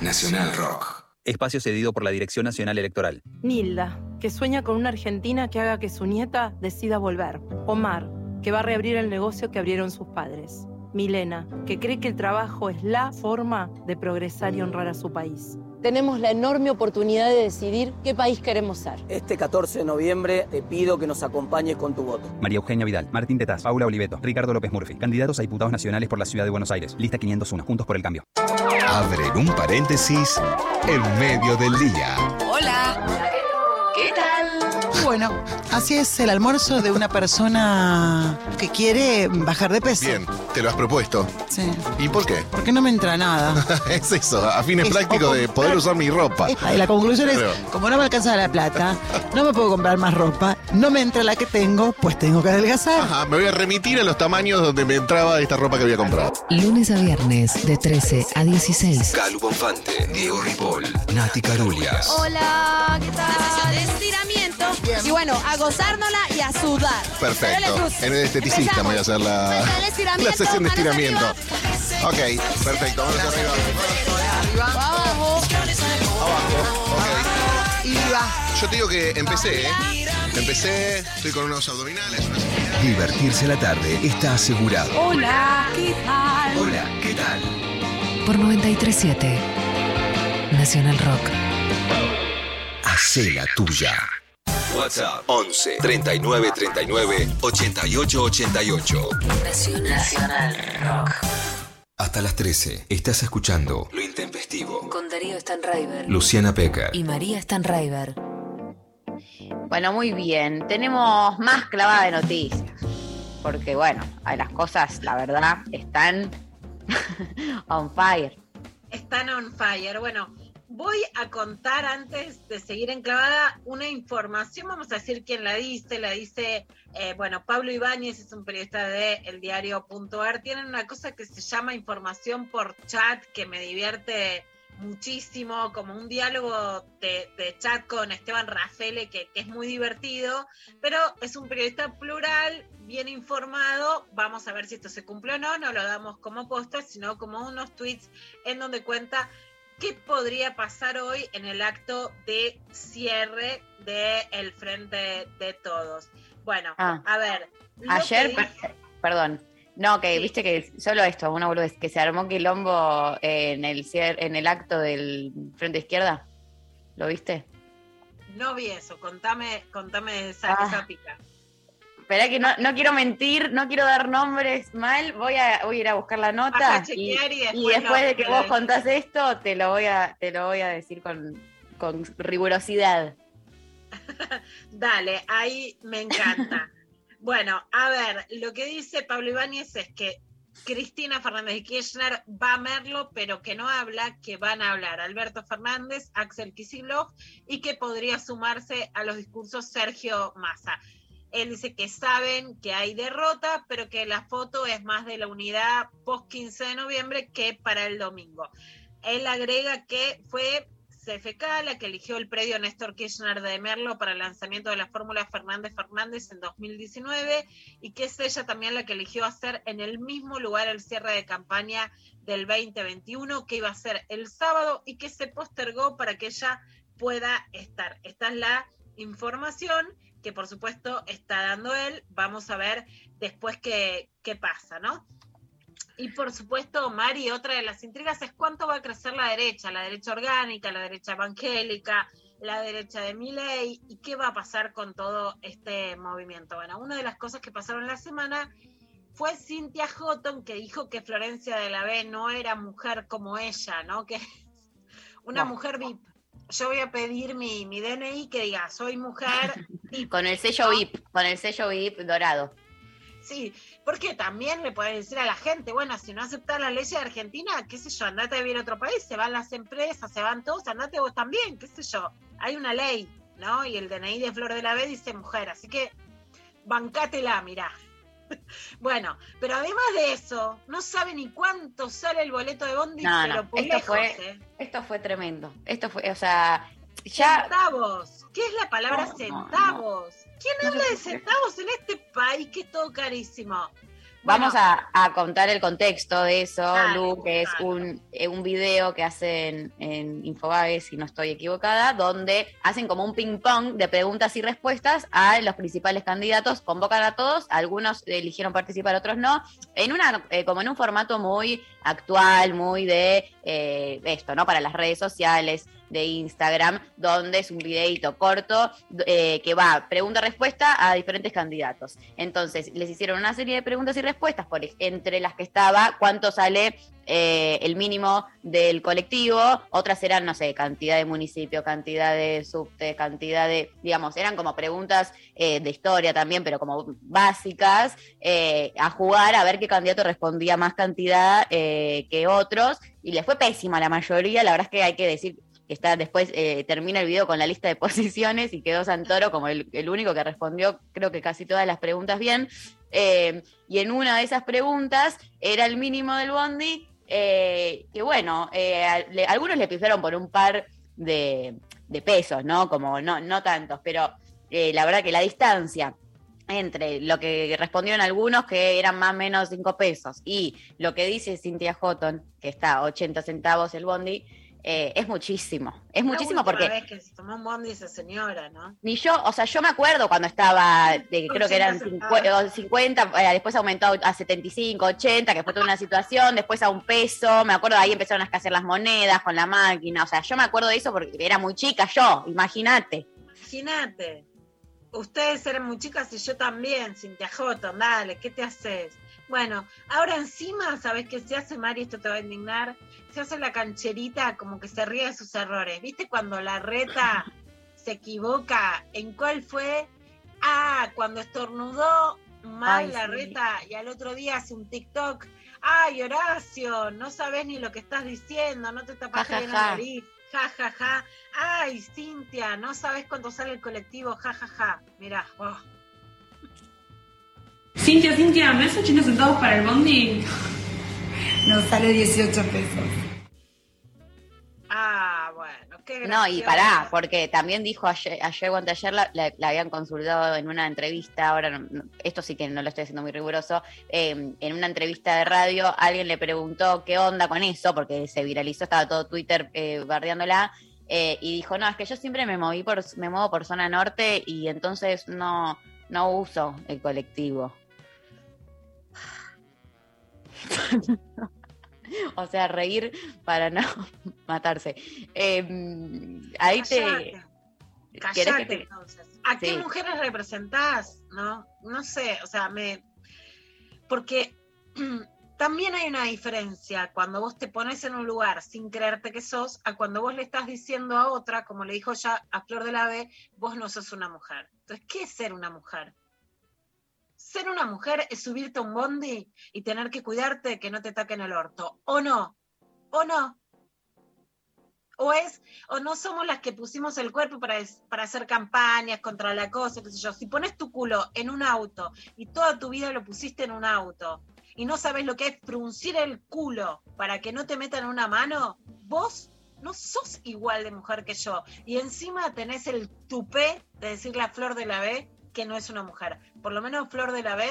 Nacional Rock. Espacio cedido por la Dirección Nacional Electoral. Nilda, que sueña con una Argentina que haga que su nieta decida volver. Omar, que va a reabrir el negocio que abrieron sus padres. Milena, que cree que el trabajo es la forma de progresar y honrar a su país. Tenemos la enorme oportunidad de decidir qué país queremos ser. Este 14 de noviembre te pido que nos acompañes con tu voto. María Eugenia Vidal, Martín Tetaz, Paula Oliveto, Ricardo López Murphy, candidatos a diputados nacionales por la Ciudad de Buenos Aires. Lista 501, Juntos por el Cambio. Abren un paréntesis en medio del día. Hola. ¿Qué tal? Bueno, así es el almuerzo de una persona que quiere bajar de peso. Bien, te lo has propuesto. Sí. ¿Y por qué? Porque no me entra nada. [laughs] es eso, a fines Es prácticos de poder usar mi ropa. Es- y la conclusión es, como no me alcanza la plata, no me puedo comprar más ropa, no me entra la que tengo, pues tengo que adelgazar. Ajá, me voy a remitir a los tamaños donde me entraba esta ropa que había comprado. Lunes a viernes de 13 a 16. Calu Bonfante, Diego Ripoll, Nati Carulias. Hola, ¿qué tal? estiramiento. Y bueno, a gozárnosla y a sudar. Perfecto. En el esteticista voy a hacer la, Sesión de la estiramiento, sesión de estiramiento. Ok, perfecto. Vamos arriba. Abajo. Y va. Yo te digo que empecé, ¿eh? Empecé, estoy con unos abdominales, unas Divertirse la tarde está asegurado. Hola, ¿qué tal? Hola, ¿qué tal? Por 937. Nacional Rock. Hacé la tuya. WhatsApp 11 39 39 88 88. Nacional Rock. Hasta las 13 estás escuchando Lo Intempestivo. Con Darío Stanraiver. Luciana Peca. Y María Stanraiver. Bueno, muy bien. Tenemos más clavada de noticias. Porque, bueno, las cosas, la verdad, están [laughs] on fire. Están on fire. Bueno, voy a contar antes de seguir enclavada una información. Vamos a decir quién la dice. La dice, eh, bueno, Pablo Ibáñez es un periodista de El Diario.ar. Tienen una cosa que se llama información por chat que me divierte muchísimo, como un diálogo de, chat con Esteban Rafele, que, que es muy divertido, pero es un periodista plural, bien informado. Vamos a ver si esto se cumple o no, no lo damos como posta, sino como unos tweets en donde cuenta qué podría pasar hoy en el acto de cierre del Frente de Todos. Bueno, Ah. a ver. Ayer, per- perdón, no, que viste que solo esto, una boludez, que se armó quilombo en el, cier- en el acto del Frente Izquierda. ¿Lo viste? No vi eso, contame, contame esa, Ah. esa pica. Espera que no, no quiero mentir, no quiero dar nombres mal, voy a, voy a ir a buscar la nota y después de que vos contás esto, te lo voy a, te lo voy a decir con, con rigurosidad. [laughs] Dale, ahí me encanta. [laughs] bueno, a ver, lo que dice Pablo Ibáñez es que Cristina Fernández de Kirchner va a Merlo, pero que no habla, que van a hablar Alberto Fernández, Axel Kicillof y que podría sumarse a los discursos Sergio Massa. Él dice que saben que hay derrota, pero que la foto es más de la unidad post 15 de noviembre que para el domingo. Él agrega que fue CFK la que eligió el predio Néstor Kirchner de Merlo para el lanzamiento de la fórmula Fernández Fernández en 2019 y que es ella también la que eligió hacer en el mismo lugar el cierre de campaña del 2021 que iba a ser el sábado y que se postergó para que ella pueda estar. Esta es la información que por supuesto está dando él. Vamos a ver después qué, qué pasa, ¿no? Y por supuesto, Mari, otra de las intrigas es cuánto va a crecer la derecha, la derecha orgánica, la derecha evangélica, la derecha de Miley, y qué va a pasar con todo este movimiento. Bueno, una de las cosas que pasaron la semana fue Cynthia Houghton que dijo que Florencia de la B no era mujer como ella, ¿no? Que [laughs] una No. mujer VIP. Yo voy a pedir mi, mi DNI que diga, soy mujer [laughs] VIP. Con el sello VIP, con el sello VIP dorado. Sí, porque también le puedes decir a la gente, bueno, si no aceptas la ley de Argentina, qué sé yo, andate a vivir a otro país, se van las empresas, se van todos, andate vos también, qué sé yo. Hay una ley, ¿no? Y el DNI de Flor de la B dice mujer, así que bancátela, mirá. [laughs] Bueno, pero además de eso, no sabe ni cuánto sale el boleto de Bondi, No, pero no, por esto lejos, fue, ¿eh? esto fue tremendo. Esto fue, o sea, ya Centavos. ¿Qué es la palabra No, centavos? ¿Quién habla de centavos en este país que es todo carísimo? Vamos Bueno, a, a contar el contexto de eso, Lu, que es un, eh, un video que hacen en Infobae, si no estoy equivocada, donde hacen como un ping-pong de preguntas y respuestas a los principales candidatos, convocan a todos, algunos eligieron participar, otros no, en una, eh, como en un formato muy actual, muy de eh, esto, ¿no? Para las redes sociales, de Instagram, donde es un videito corto eh, que va pregunta-respuesta a diferentes candidatos. Entonces, les hicieron una serie de preguntas y respuestas, por, entre las que estaba cuánto sale eh, el mínimo del colectivo, otras eran, no sé, cantidad de municipio, cantidad de subte, cantidad de, digamos, eran como preguntas eh, de historia también, pero como básicas, a jugar a ver qué candidato respondía más cantidad que otros, y les fue pésima la mayoría, la verdad es que hay que decir que está después eh, termina el video con la lista de [laughs] posiciones y quedó Santoro como el, el único que respondió creo que casi todas las preguntas bien. Eh, y en una de esas preguntas era el mínimo del bondi eh, que bueno algunos le pisaron por un par de, de pesos no como no no tantos pero la verdad que la distancia entre lo que respondieron algunos que eran más o menos 5 pesos y lo que dice Cynthia Houghton, que está a 80 centavos el bondi, eh, es muchísimo. Es la muchísimo porque vez que se tomó un bondi esa señora, ¿no? ni yo, o sea, yo me acuerdo cuando estaba, de, creo que eran 50, 50, eh, después aumentó a 75, 80, que fue toda una situación, después a un peso, me acuerdo ahí empezaron a escasear las monedas con la máquina, o sea, yo me acuerdo de eso porque era muy chica yo, imagínate. Imagínate. Ustedes eran muy chicas y yo también, Cintia Houghton, dale, ¿qué te haces? Bueno, ahora encima, ¿sabes qué se hace, Mari? Esto te va a indignar. Se hace la cancherita como que se ríe de sus errores. ¿Viste cuando la reta [laughs] se equivoca? ¿En cuál fue? Ah, cuando estornudó mal Ay, la sí. reta y al otro día hace un TikTok. Ay, Horacio, no sabes ni lo que estás diciendo, no te tapas Ja, ja, bien la nariz. Ja, ja, ja. Ay, Cintia, no sabes cuánto sale el colectivo. Ja, ja, ja. Mirá, oh. Cintia, Cintia, ¿me das 80 centavos para el bondi? No, sale 18 pesos. Ah, bueno, qué No, y pará, porque también dijo ayer, ayer o anteayer, la, la- la habían consultado en una entrevista, ahora no- no- esto sí que no lo estoy haciendo muy riguroso, eh, en una entrevista de radio alguien le preguntó qué onda con eso, porque se viralizó, estaba todo Twitter eh, bardeándola, eh, y dijo, no, es que yo siempre me moví por, me muevo por zona norte y entonces no, no uso el colectivo. [laughs] o sea, reír para no [laughs] matarse. Eh, ahí te... Callate. ¿Querés que Callate, te- entonces. ¿A qué Sí. mujeres representás? No, no sé, o sea, me. Porque [clears throat] también hay una diferencia cuando vos te pones en un lugar sin creerte que sos, a cuando vos le estás diciendo a otra, como le dijo ya a Flor de la B, vos no sos una mujer. Entonces, ¿qué es ser una mujer? Ser una mujer es subirte a un bondi y tener que cuidarte de que no te taquen el orto. ¿O no? ¿O no? o es, o no somos las que pusimos el cuerpo para, para hacer campañas contra la cosa, qué sé yo. Si pones tu culo en un auto y toda tu vida lo pusiste en un auto y no sabes lo que es fruncir el culo para que no te metan una mano, vos no sos igual de mujer que yo. Y encima tenés el tupé de decirle a Flor de la B que no es una mujer. Por lo menos Flor de la B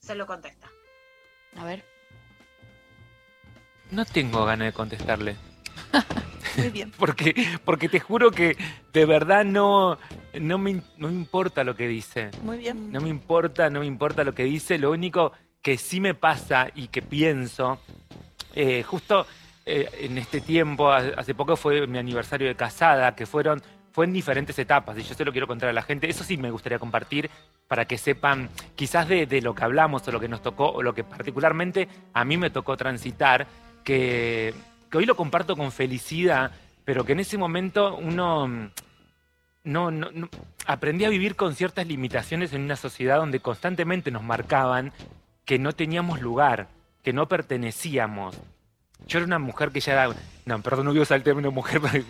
se lo contesta. A ver. No tengo ganas de contestarle. [laughs] Muy bien. porque, porque te juro que de verdad no, no, me, no me importa lo que dice. Muy bien. No me importa, no me importa lo que dice. Lo único que sí me pasa y que pienso, eh, justo eh, en este tiempo, ha- hace poco fue mi aniversario de casada, que fueron, fue en diferentes etapas, y yo se lo quiero contar a la gente. Eso sí me gustaría compartir para que sepan quizás de, lo que hablamos o lo que nos tocó o lo que particularmente a mí me tocó transitar, que, hoy lo comparto con felicidad, pero que en ese momento uno no, no, no- aprendí a vivir con ciertas limitaciones en una sociedad donde constantemente nos marcaban que no teníamos lugar, que no pertenecíamos. Yo era una mujer que ya era, no, perdón, no voy a usar el término mujer, [laughs] porque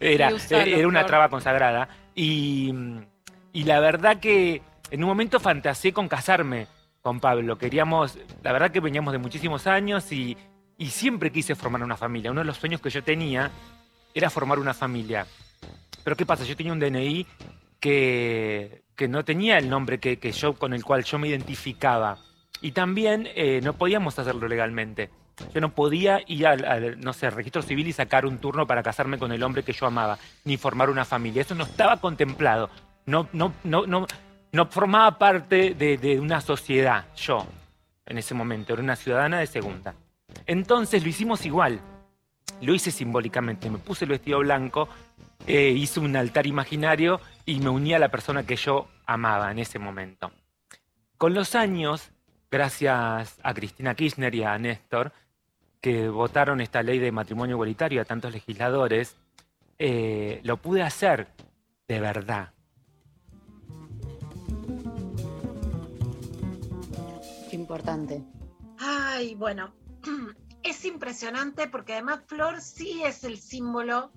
era, era una traba consagrada. Y, y la verdad que en un momento fantaseé con casarme con Pablo. Queríamos, la verdad que veníamos de muchísimos años y, y siempre quise formar una familia. Uno de los sueños que yo tenía era formar una familia. Pero ¿qué pasa? Yo tenía un DNI que, que no tenía el nombre que, que yo, con el cual yo me identificaba. Y también eh, no podíamos hacerlo legalmente. Yo no podía ir al, no sé, registro civil y sacar un turno para casarme con el hombre que yo amaba, ni formar una familia. Eso no estaba contemplado. No, no, no, no, no formaba parte de, de una sociedad, yo, en ese momento. Era una ciudadana de segunda. Entonces lo hicimos igual. Lo hice simbólicamente. Me puse el vestido blanco, eh, hice un altar imaginario y me uní a la persona que yo amaba en ese momento. Con los años, gracias a Cristina Kirchner y a Néstor, que votaron esta ley de matrimonio igualitario a tantos legisladores, eh, lo pude hacer de verdad. Qué importante. Ay, bueno, [clears throat] es impresionante porque además Flor sí es el símbolo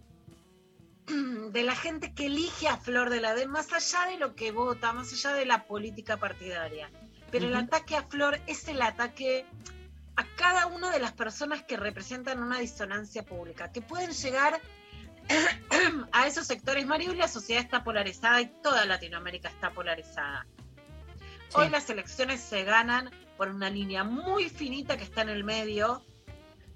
[clears throat] de la gente que elige a Flor de la D, más allá de lo que vota, más allá de la política partidaria. Pero el ataque a Flor es el ataque a cada una de las personas que representan una disonancia pública, que pueden llegar [clears throat] a esos sectores. Mario, hoy la sociedad está polarizada y toda Latinoamérica está polarizada. Hoy las elecciones se ganan por una línea muy finita que está en el medio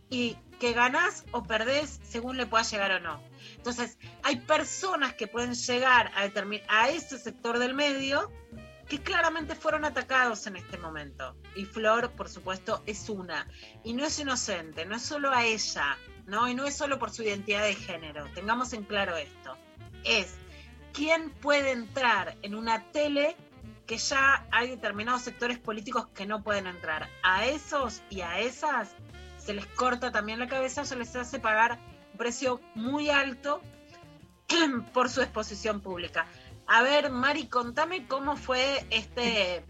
y que ganás o perdés según le puedas llegar o no. Entonces, hay personas que pueden llegar a, a ese sector del medio que claramente fueron atacados en este momento. Y Flor, por supuesto, es una. Y no es inocente, no es solo a ella, ¿no? Y no es solo por su identidad de género. Tengamos en claro esto. Es quién puede entrar en una tele que ya hay determinados sectores políticos que no pueden entrar. A esos y a esas se les corta también la cabeza se les hace pagar un precio muy alto [clears throat] por su exposición pública. A ver, Mari, contame cómo fue este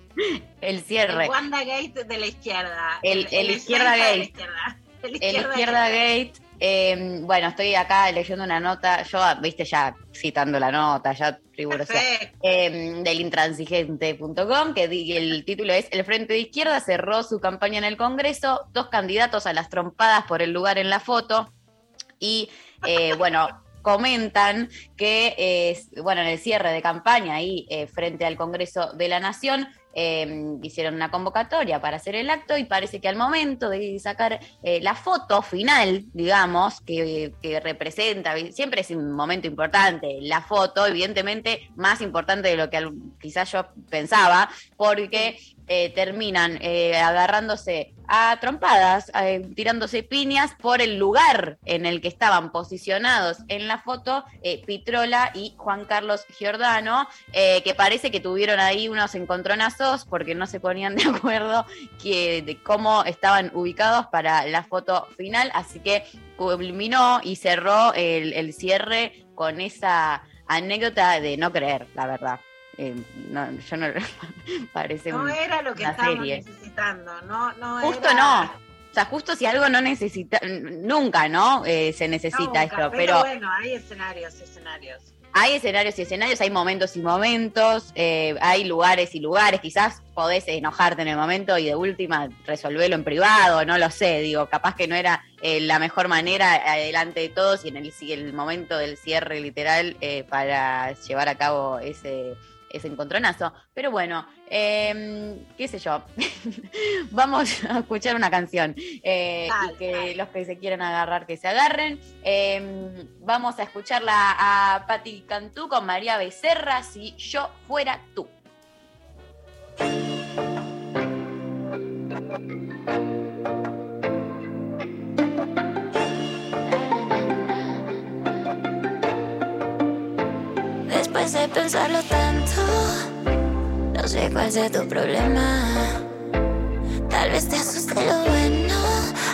El cierre. el Wanda Gate de la izquierda. El- el izquierda la gate. izquierda. El El izquierda gate. Gate. eh, bueno, estoy acá leyendo una nota, yo, viste, ya citando la nota, ya rigurosa, eh, del intransigente.com, que el título es El Frente de Izquierda cerró su campaña en el Congreso, dos candidatos a las trompadas por el lugar en la foto, y eh, bueno, comentan que, eh, bueno, en el cierre de campaña ahí eh, frente al Congreso de la Nación, eh, hicieron una convocatoria para hacer el acto y parece que al momento de sacar la foto final, digamos, que, que representa, siempre es un momento importante, la foto, evidentemente más importante de lo que quizás yo pensaba, porque eh, terminan eh, agarrándose a trompadas, eh, tirándose piñas por el lugar en el que estaban posicionados en la foto Pitrola y Juan Carlos Giordano, que parece que tuvieron ahí unos encontronazos porque no se ponían [laughs] de acuerdo que, de cómo estaban ubicados para la foto final, así que culminó y cerró el cierre con esa anécdota de no creer, la verdad. Eh, no, yo no [laughs] parece No un- era lo que estábamos serie. necesitando, no, no Justo era- no. O sea, justo si algo no necesita, nunca, ¿no? Eh, se necesita Nunca, esto, pero, pero bueno, hay escenarios y escenarios. hay escenarios y escenarios, hay momentos y momentos, eh, hay lugares y lugares, quizás podés enojarte en el momento y de última resolverlo en privado, no lo sé, digo, capaz que no era eh, la mejor manera adelante de todos y en el, el momento del cierre literal para llevar a cabo ese, ese encontronazo. Pero bueno, em, qué sé yo, [laughs] vamos a escuchar una canción. eh, y que los que se quieran agarrar, que se agarren. Em, vamos a escucharla a Patti Cantú con María Becerra, si yo fuera tú. De pensarlo tanto, no sé cuál sea tu problema. Tal vez te asuste lo bueno.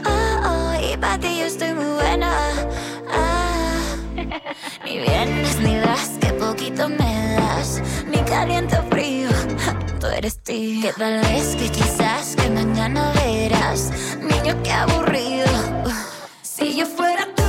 Oh, oh, y para ti yo estoy muy buena. Ah, ni vienes ni das, que poquito me das. Ni caliente o frío, tú eres tío. Que tal vez que quizás que mañana verás. Niño, qué aburrido. Si yo fuera tú,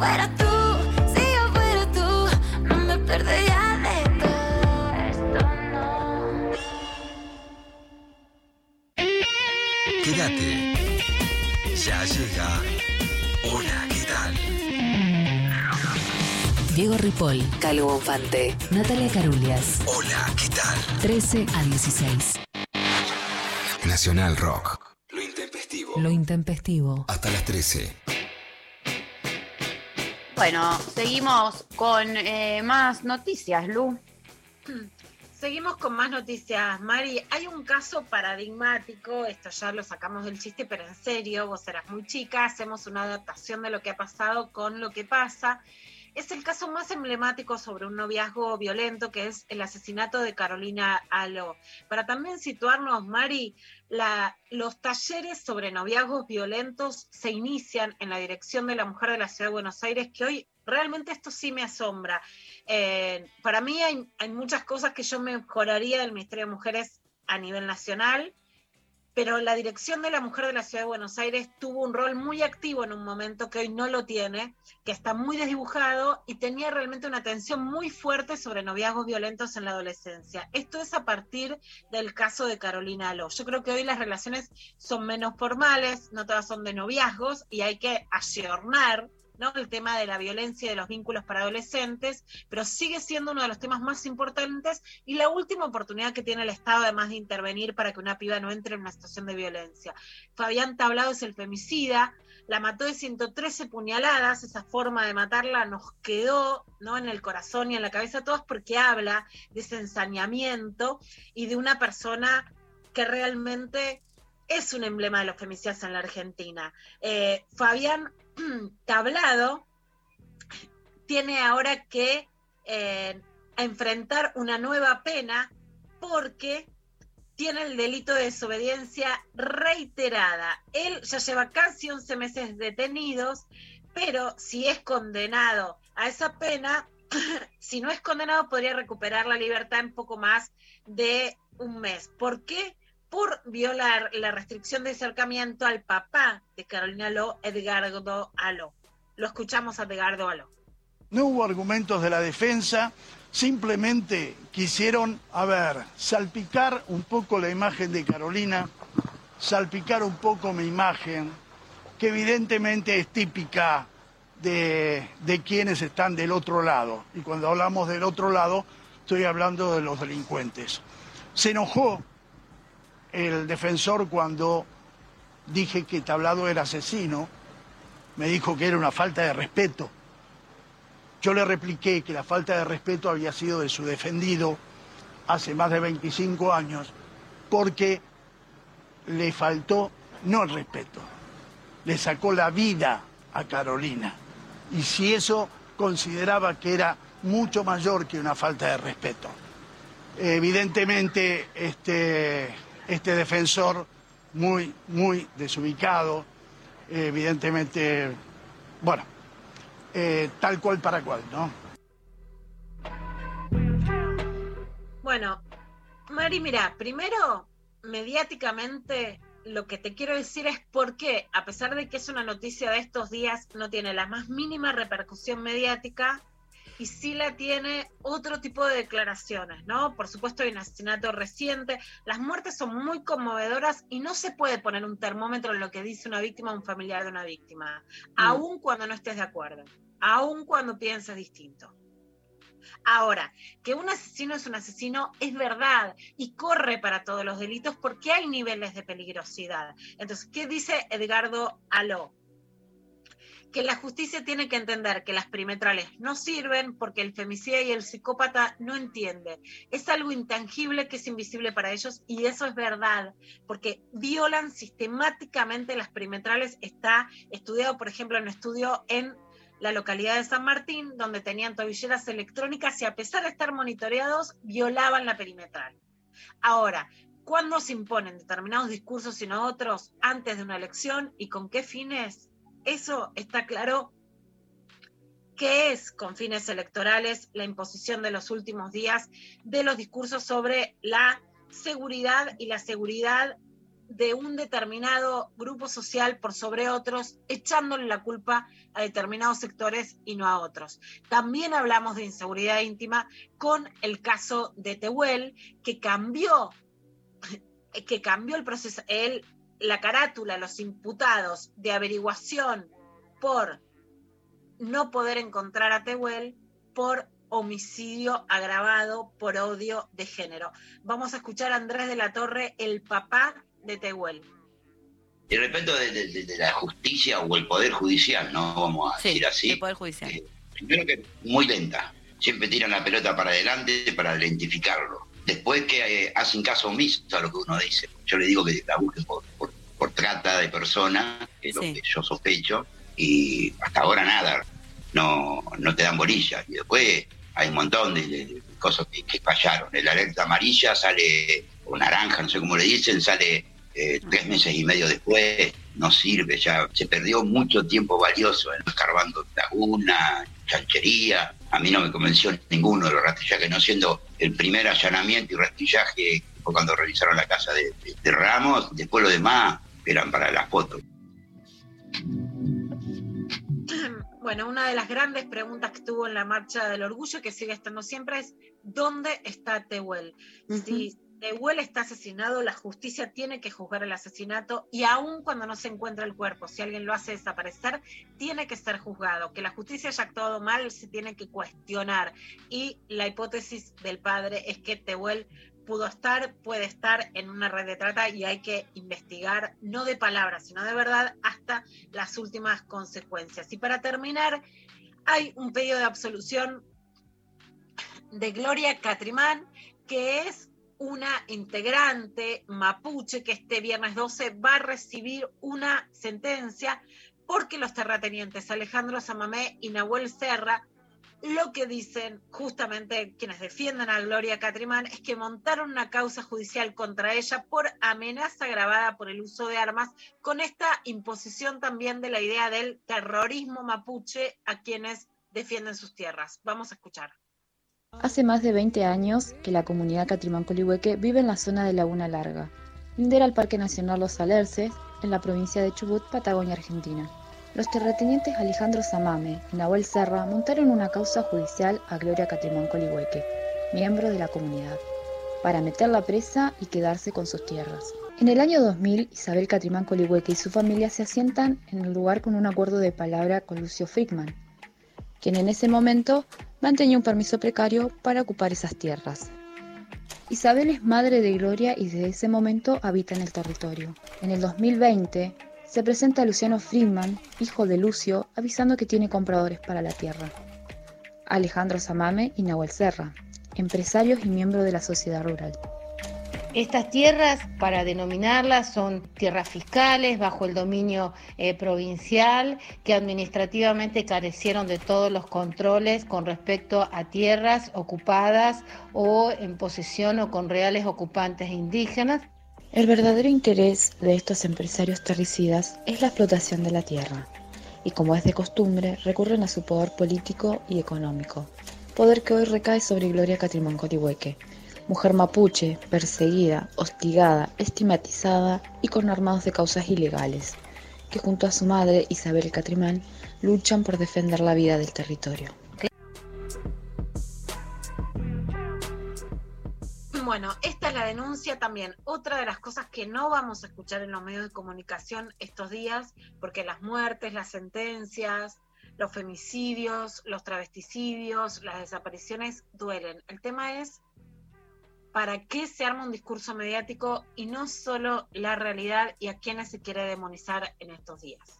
fuera tú, si yo fuera tú, no me perdería de todo esto, no. Quédate. Ya llega. Hola, ¿qué tal? Diego Ripoll, Calvo Bonfante, Natalia Carulias. Hola, ¿qué tal? 13 a 16. Nacional Rock. Lo intempestivo. Lo intempestivo. Hasta las 13. Bueno, seguimos con eh, más noticias, Lu. Seguimos con más noticias, Mari. Hay un caso paradigmático, esto ya lo sacamos del chiste, pero en serio, vos eras muy chica, hacemos una adaptación de lo que ha pasado con lo que pasa. Es el caso más emblemático sobre un noviazgo violento, que es el asesinato de Carolina Aló. Para también situarnos, Mari, la- los talleres sobre noviazgos violentos se inician en la Dirección de la Mujer de la Ciudad de Buenos Aires, que hoy realmente esto sí me asombra. Eh, para mí hay, hay muchas cosas que yo mejoraría del Ministerio de Mujeres a nivel nacional, pero la Dirección de la Mujer de la Ciudad de Buenos Aires tuvo un rol muy activo en un momento que hoy no lo tiene, que está muy desdibujado y tenía realmente una atención muy fuerte sobre noviazgos violentos en la adolescencia. Esto es a partir del caso de Carolina Aló. Yo creo que hoy las relaciones son menos formales, no todas son de noviazgos y hay que ayornar ¿no? el tema de la violencia y de los vínculos para adolescentes, pero sigue siendo uno de los temas más importantes y la última oportunidad que tiene el Estado además de intervenir para que una piba no entre en una situación de violencia. Fabián Tablado es el femicida, la mató de 113 puñaladas, esa forma de matarla nos quedó ¿no? en el corazón y en la cabeza a todos porque habla de ese ensañamiento y de una persona que realmente es un emblema de los femicidas en la Argentina. Eh, Fabián [clears throat] Tablado tiene ahora que eh, enfrentar una nueva pena porque tiene el delito de desobediencia reiterada. Él ya lleva casi 11 meses detenidos, pero si es condenado a esa pena, [clears throat] si no es condenado podría recuperar la libertad en poco más de un mes. ¿Por qué? Por violar la restricción de acercamiento al papá de Carolina Lo, Edgardo Aló. Lo escuchamos a Edgardo Aló. No hubo argumentos de la defensa, simplemente quisieron, a ver, salpicar un poco la imagen de Carolina, salpicar un poco mi imagen, que evidentemente es típica de, de, quienes están del otro lado. Y cuando hablamos del otro lado, estoy hablando de los delincuentes. Se enojó el defensor cuando dije que Tablado era asesino, me dijo que era una falta de respeto. Yo le repliqué que la falta de respeto había sido de su defendido hace más de 25 años porque le faltó no el respeto, le sacó la vida a Carolina. Y si eso consideraba que era mucho mayor que una falta de respeto. Evidentemente, este, este defensor muy, muy desubicado, evidentemente, bueno, eh, tal cual para cual, ¿no? Bueno, Mari, mira, primero, mediáticamente, lo que te quiero decir es por qué, a pesar de que es una noticia de estos días, no tiene la más mínima repercusión mediática y sí la tiene otro tipo de declaraciones, ¿no? Por supuesto hay un asesinato reciente, las muertes son muy conmovedoras y no se puede poner un termómetro en lo que dice una víctima o un familiar de una víctima, mm. aun cuando no estés de acuerdo, aun cuando pienses distinto. Ahora, que un asesino es un asesino es verdad y corre para todos los delitos porque hay niveles de peligrosidad. Entonces, ¿qué dice Edgardo Aló? Que la justicia tiene que entender que las perimetrales no sirven porque el femicida y el psicópata no entienden. Es algo intangible que es invisible para ellos y eso es verdad, porque violan sistemáticamente las perimetrales. Está estudiado, por ejemplo, en un estudio en la localidad de San Martín, donde tenían tobilleras electrónicas y a pesar de estar monitoreados, violaban la perimetral. Ahora, ¿cuándo se imponen determinados discursos y no otros antes de una elección y con qué fines? Eso está claro. ¿Qué es con fines electorales la imposición de los últimos días de los discursos sobre la seguridad y la seguridad de un determinado grupo social por sobre otros, echándole la culpa a determinados sectores y no a otros. También hablamos de inseguridad íntima con el caso de Tehuel, que cambió, que cambió el proceso, la carátula, los imputados de averiguación por no poder encontrar a Tehuel por homicidio agravado por odio de género. Vamos a escuchar a Andrés de la Torre, el papá de Tehuel. Y respecto de, la justicia o el poder judicial, no vamos a decir así. El poder judicial. Eh, primero que muy lenta. Siempre tiran la pelota para adelante para identificarlo. Después que eh, hacen caso omiso a lo que uno dice. Yo le digo que la busquen por, trata de personas, que es lo que yo sospecho, y hasta ahora nada. No, no te dan bolilla. Y después hay un montón de, cosas que, que, fallaron. El alerta amarilla sale, o naranja, no sé cómo le dicen, sale eh, tres meses y medio después, no sirve, ya se perdió mucho tiempo valioso en escarbando laguna, chanchería. A mí no me convenció ninguno de los rastrillajes, no siendo el primer allanamiento y rastrillaje fue cuando revisaron la casa de, de Ramos, después lo demás eran para las fotos. [clears throat] Bueno, una de las grandes preguntas que estuvo en la marcha del orgullo, que sigue estando siempre, es ¿dónde está Tehuel? Si Tehuel está asesinado, la justicia tiene que juzgar el asesinato y aun cuando no se encuentra el cuerpo, si alguien lo hace desaparecer, tiene que ser juzgado. Que la justicia haya actuado mal se tiene que cuestionar. Y la hipótesis del padre es que Tehuel pudo estar, puede estar en una red de trata y hay que investigar, no de palabras, sino de verdad, hasta las últimas consecuencias. Y para terminar, hay un pedido de absolución de Gloria Catrimán, que es una integrante mapuche que este viernes 12 va a recibir una sentencia porque los terratenientes Alejandro Samamé y Nahuel Serra lo que dicen justamente quienes defienden a Gloria Catrimán es que montaron una causa judicial contra ella por amenaza agravada por el uso de armas, con esta imposición también de la idea del terrorismo mapuche a quienes defienden sus tierras. Vamos a escuchar. Hace más de 20 años que la comunidad Catrimán Colihueque vive en la zona de Laguna Larga, lindera al Parque Nacional Los Alerces, en la provincia de Chubut, Patagonia, Argentina. Los terratenientes Alejandro Samame y Nahuel Serra montaron una causa judicial a Gloria Catrimón Colihueque, miembro de la comunidad, para meterla presa y quedarse con sus tierras. En el año 2000, Isabel Catrimán Colihueque y su familia se asientan en el lugar con un acuerdo de palabra con Lucio Frickman, quien en ese momento mantenía un permiso precario para ocupar esas tierras. Isabel es madre de Gloria y desde ese momento habita en el territorio. En el 2020, se presenta Luciano Friedman, hijo de Lucio, avisando que tiene compradores para la tierra. Alejandro Samame y Nahuel Serra, empresarios y miembros de la sociedad rural. Estas tierras, para denominarlas, son tierras fiscales bajo el dominio eh, provincial que administrativamente carecieron de todos los controles con respecto a tierras ocupadas o en posesión o con reales ocupantes indígenas. El verdadero interés de estos empresarios terricidas es la explotación de la tierra, y como es de costumbre, recurren a su poder político y económico, poder que hoy recae sobre Gloria Catrimón Cotihueque, mujer mapuche, perseguida, hostigada, estigmatizada y con armados de causas ilegales, que junto a su madre, Isabel Catrimán, luchan por defender la vida del territorio. Bueno, esta es la denuncia también. Otra de las cosas que no vamos a escuchar en los medios de comunicación estos días, porque las muertes, las sentencias, los femicidios, los travesticidios, las desapariciones duelen. El tema es para qué se arma un discurso mediático y no solo la realidad y a quienes se quiere demonizar en estos días.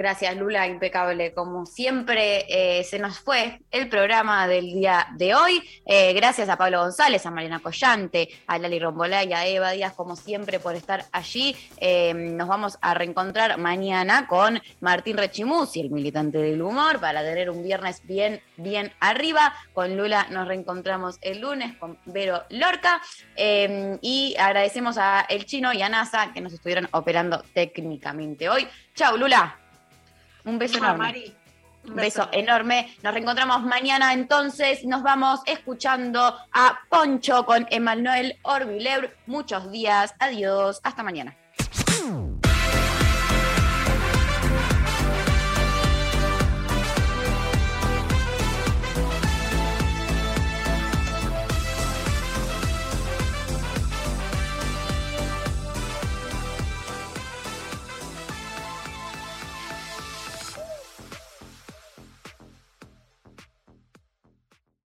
Gracias, Lula, impecable. Como siempre, eh, se nos fue el programa del día de hoy. Eh, gracias a Pablo González, a Mariana Collante, a Lali Rombolá y a Eva Díaz, como siempre, por estar allí. Eh, nos vamos a reencontrar mañana con Martín Rechimusi, el militante del humor, para tener un viernes bien, bien arriba. Con Lula nos reencontramos el lunes con Vero Lorca. y agradecemos a El Chino y a NASA que nos estuvieron operando técnicamente hoy. Chau, Lula. Un beso enorme. Un beso, enorme. Nos reencontramos mañana entonces. Nos vamos escuchando a Poncho con Emanuel Orbileur. Muchos días. Adiós. Hasta mañana.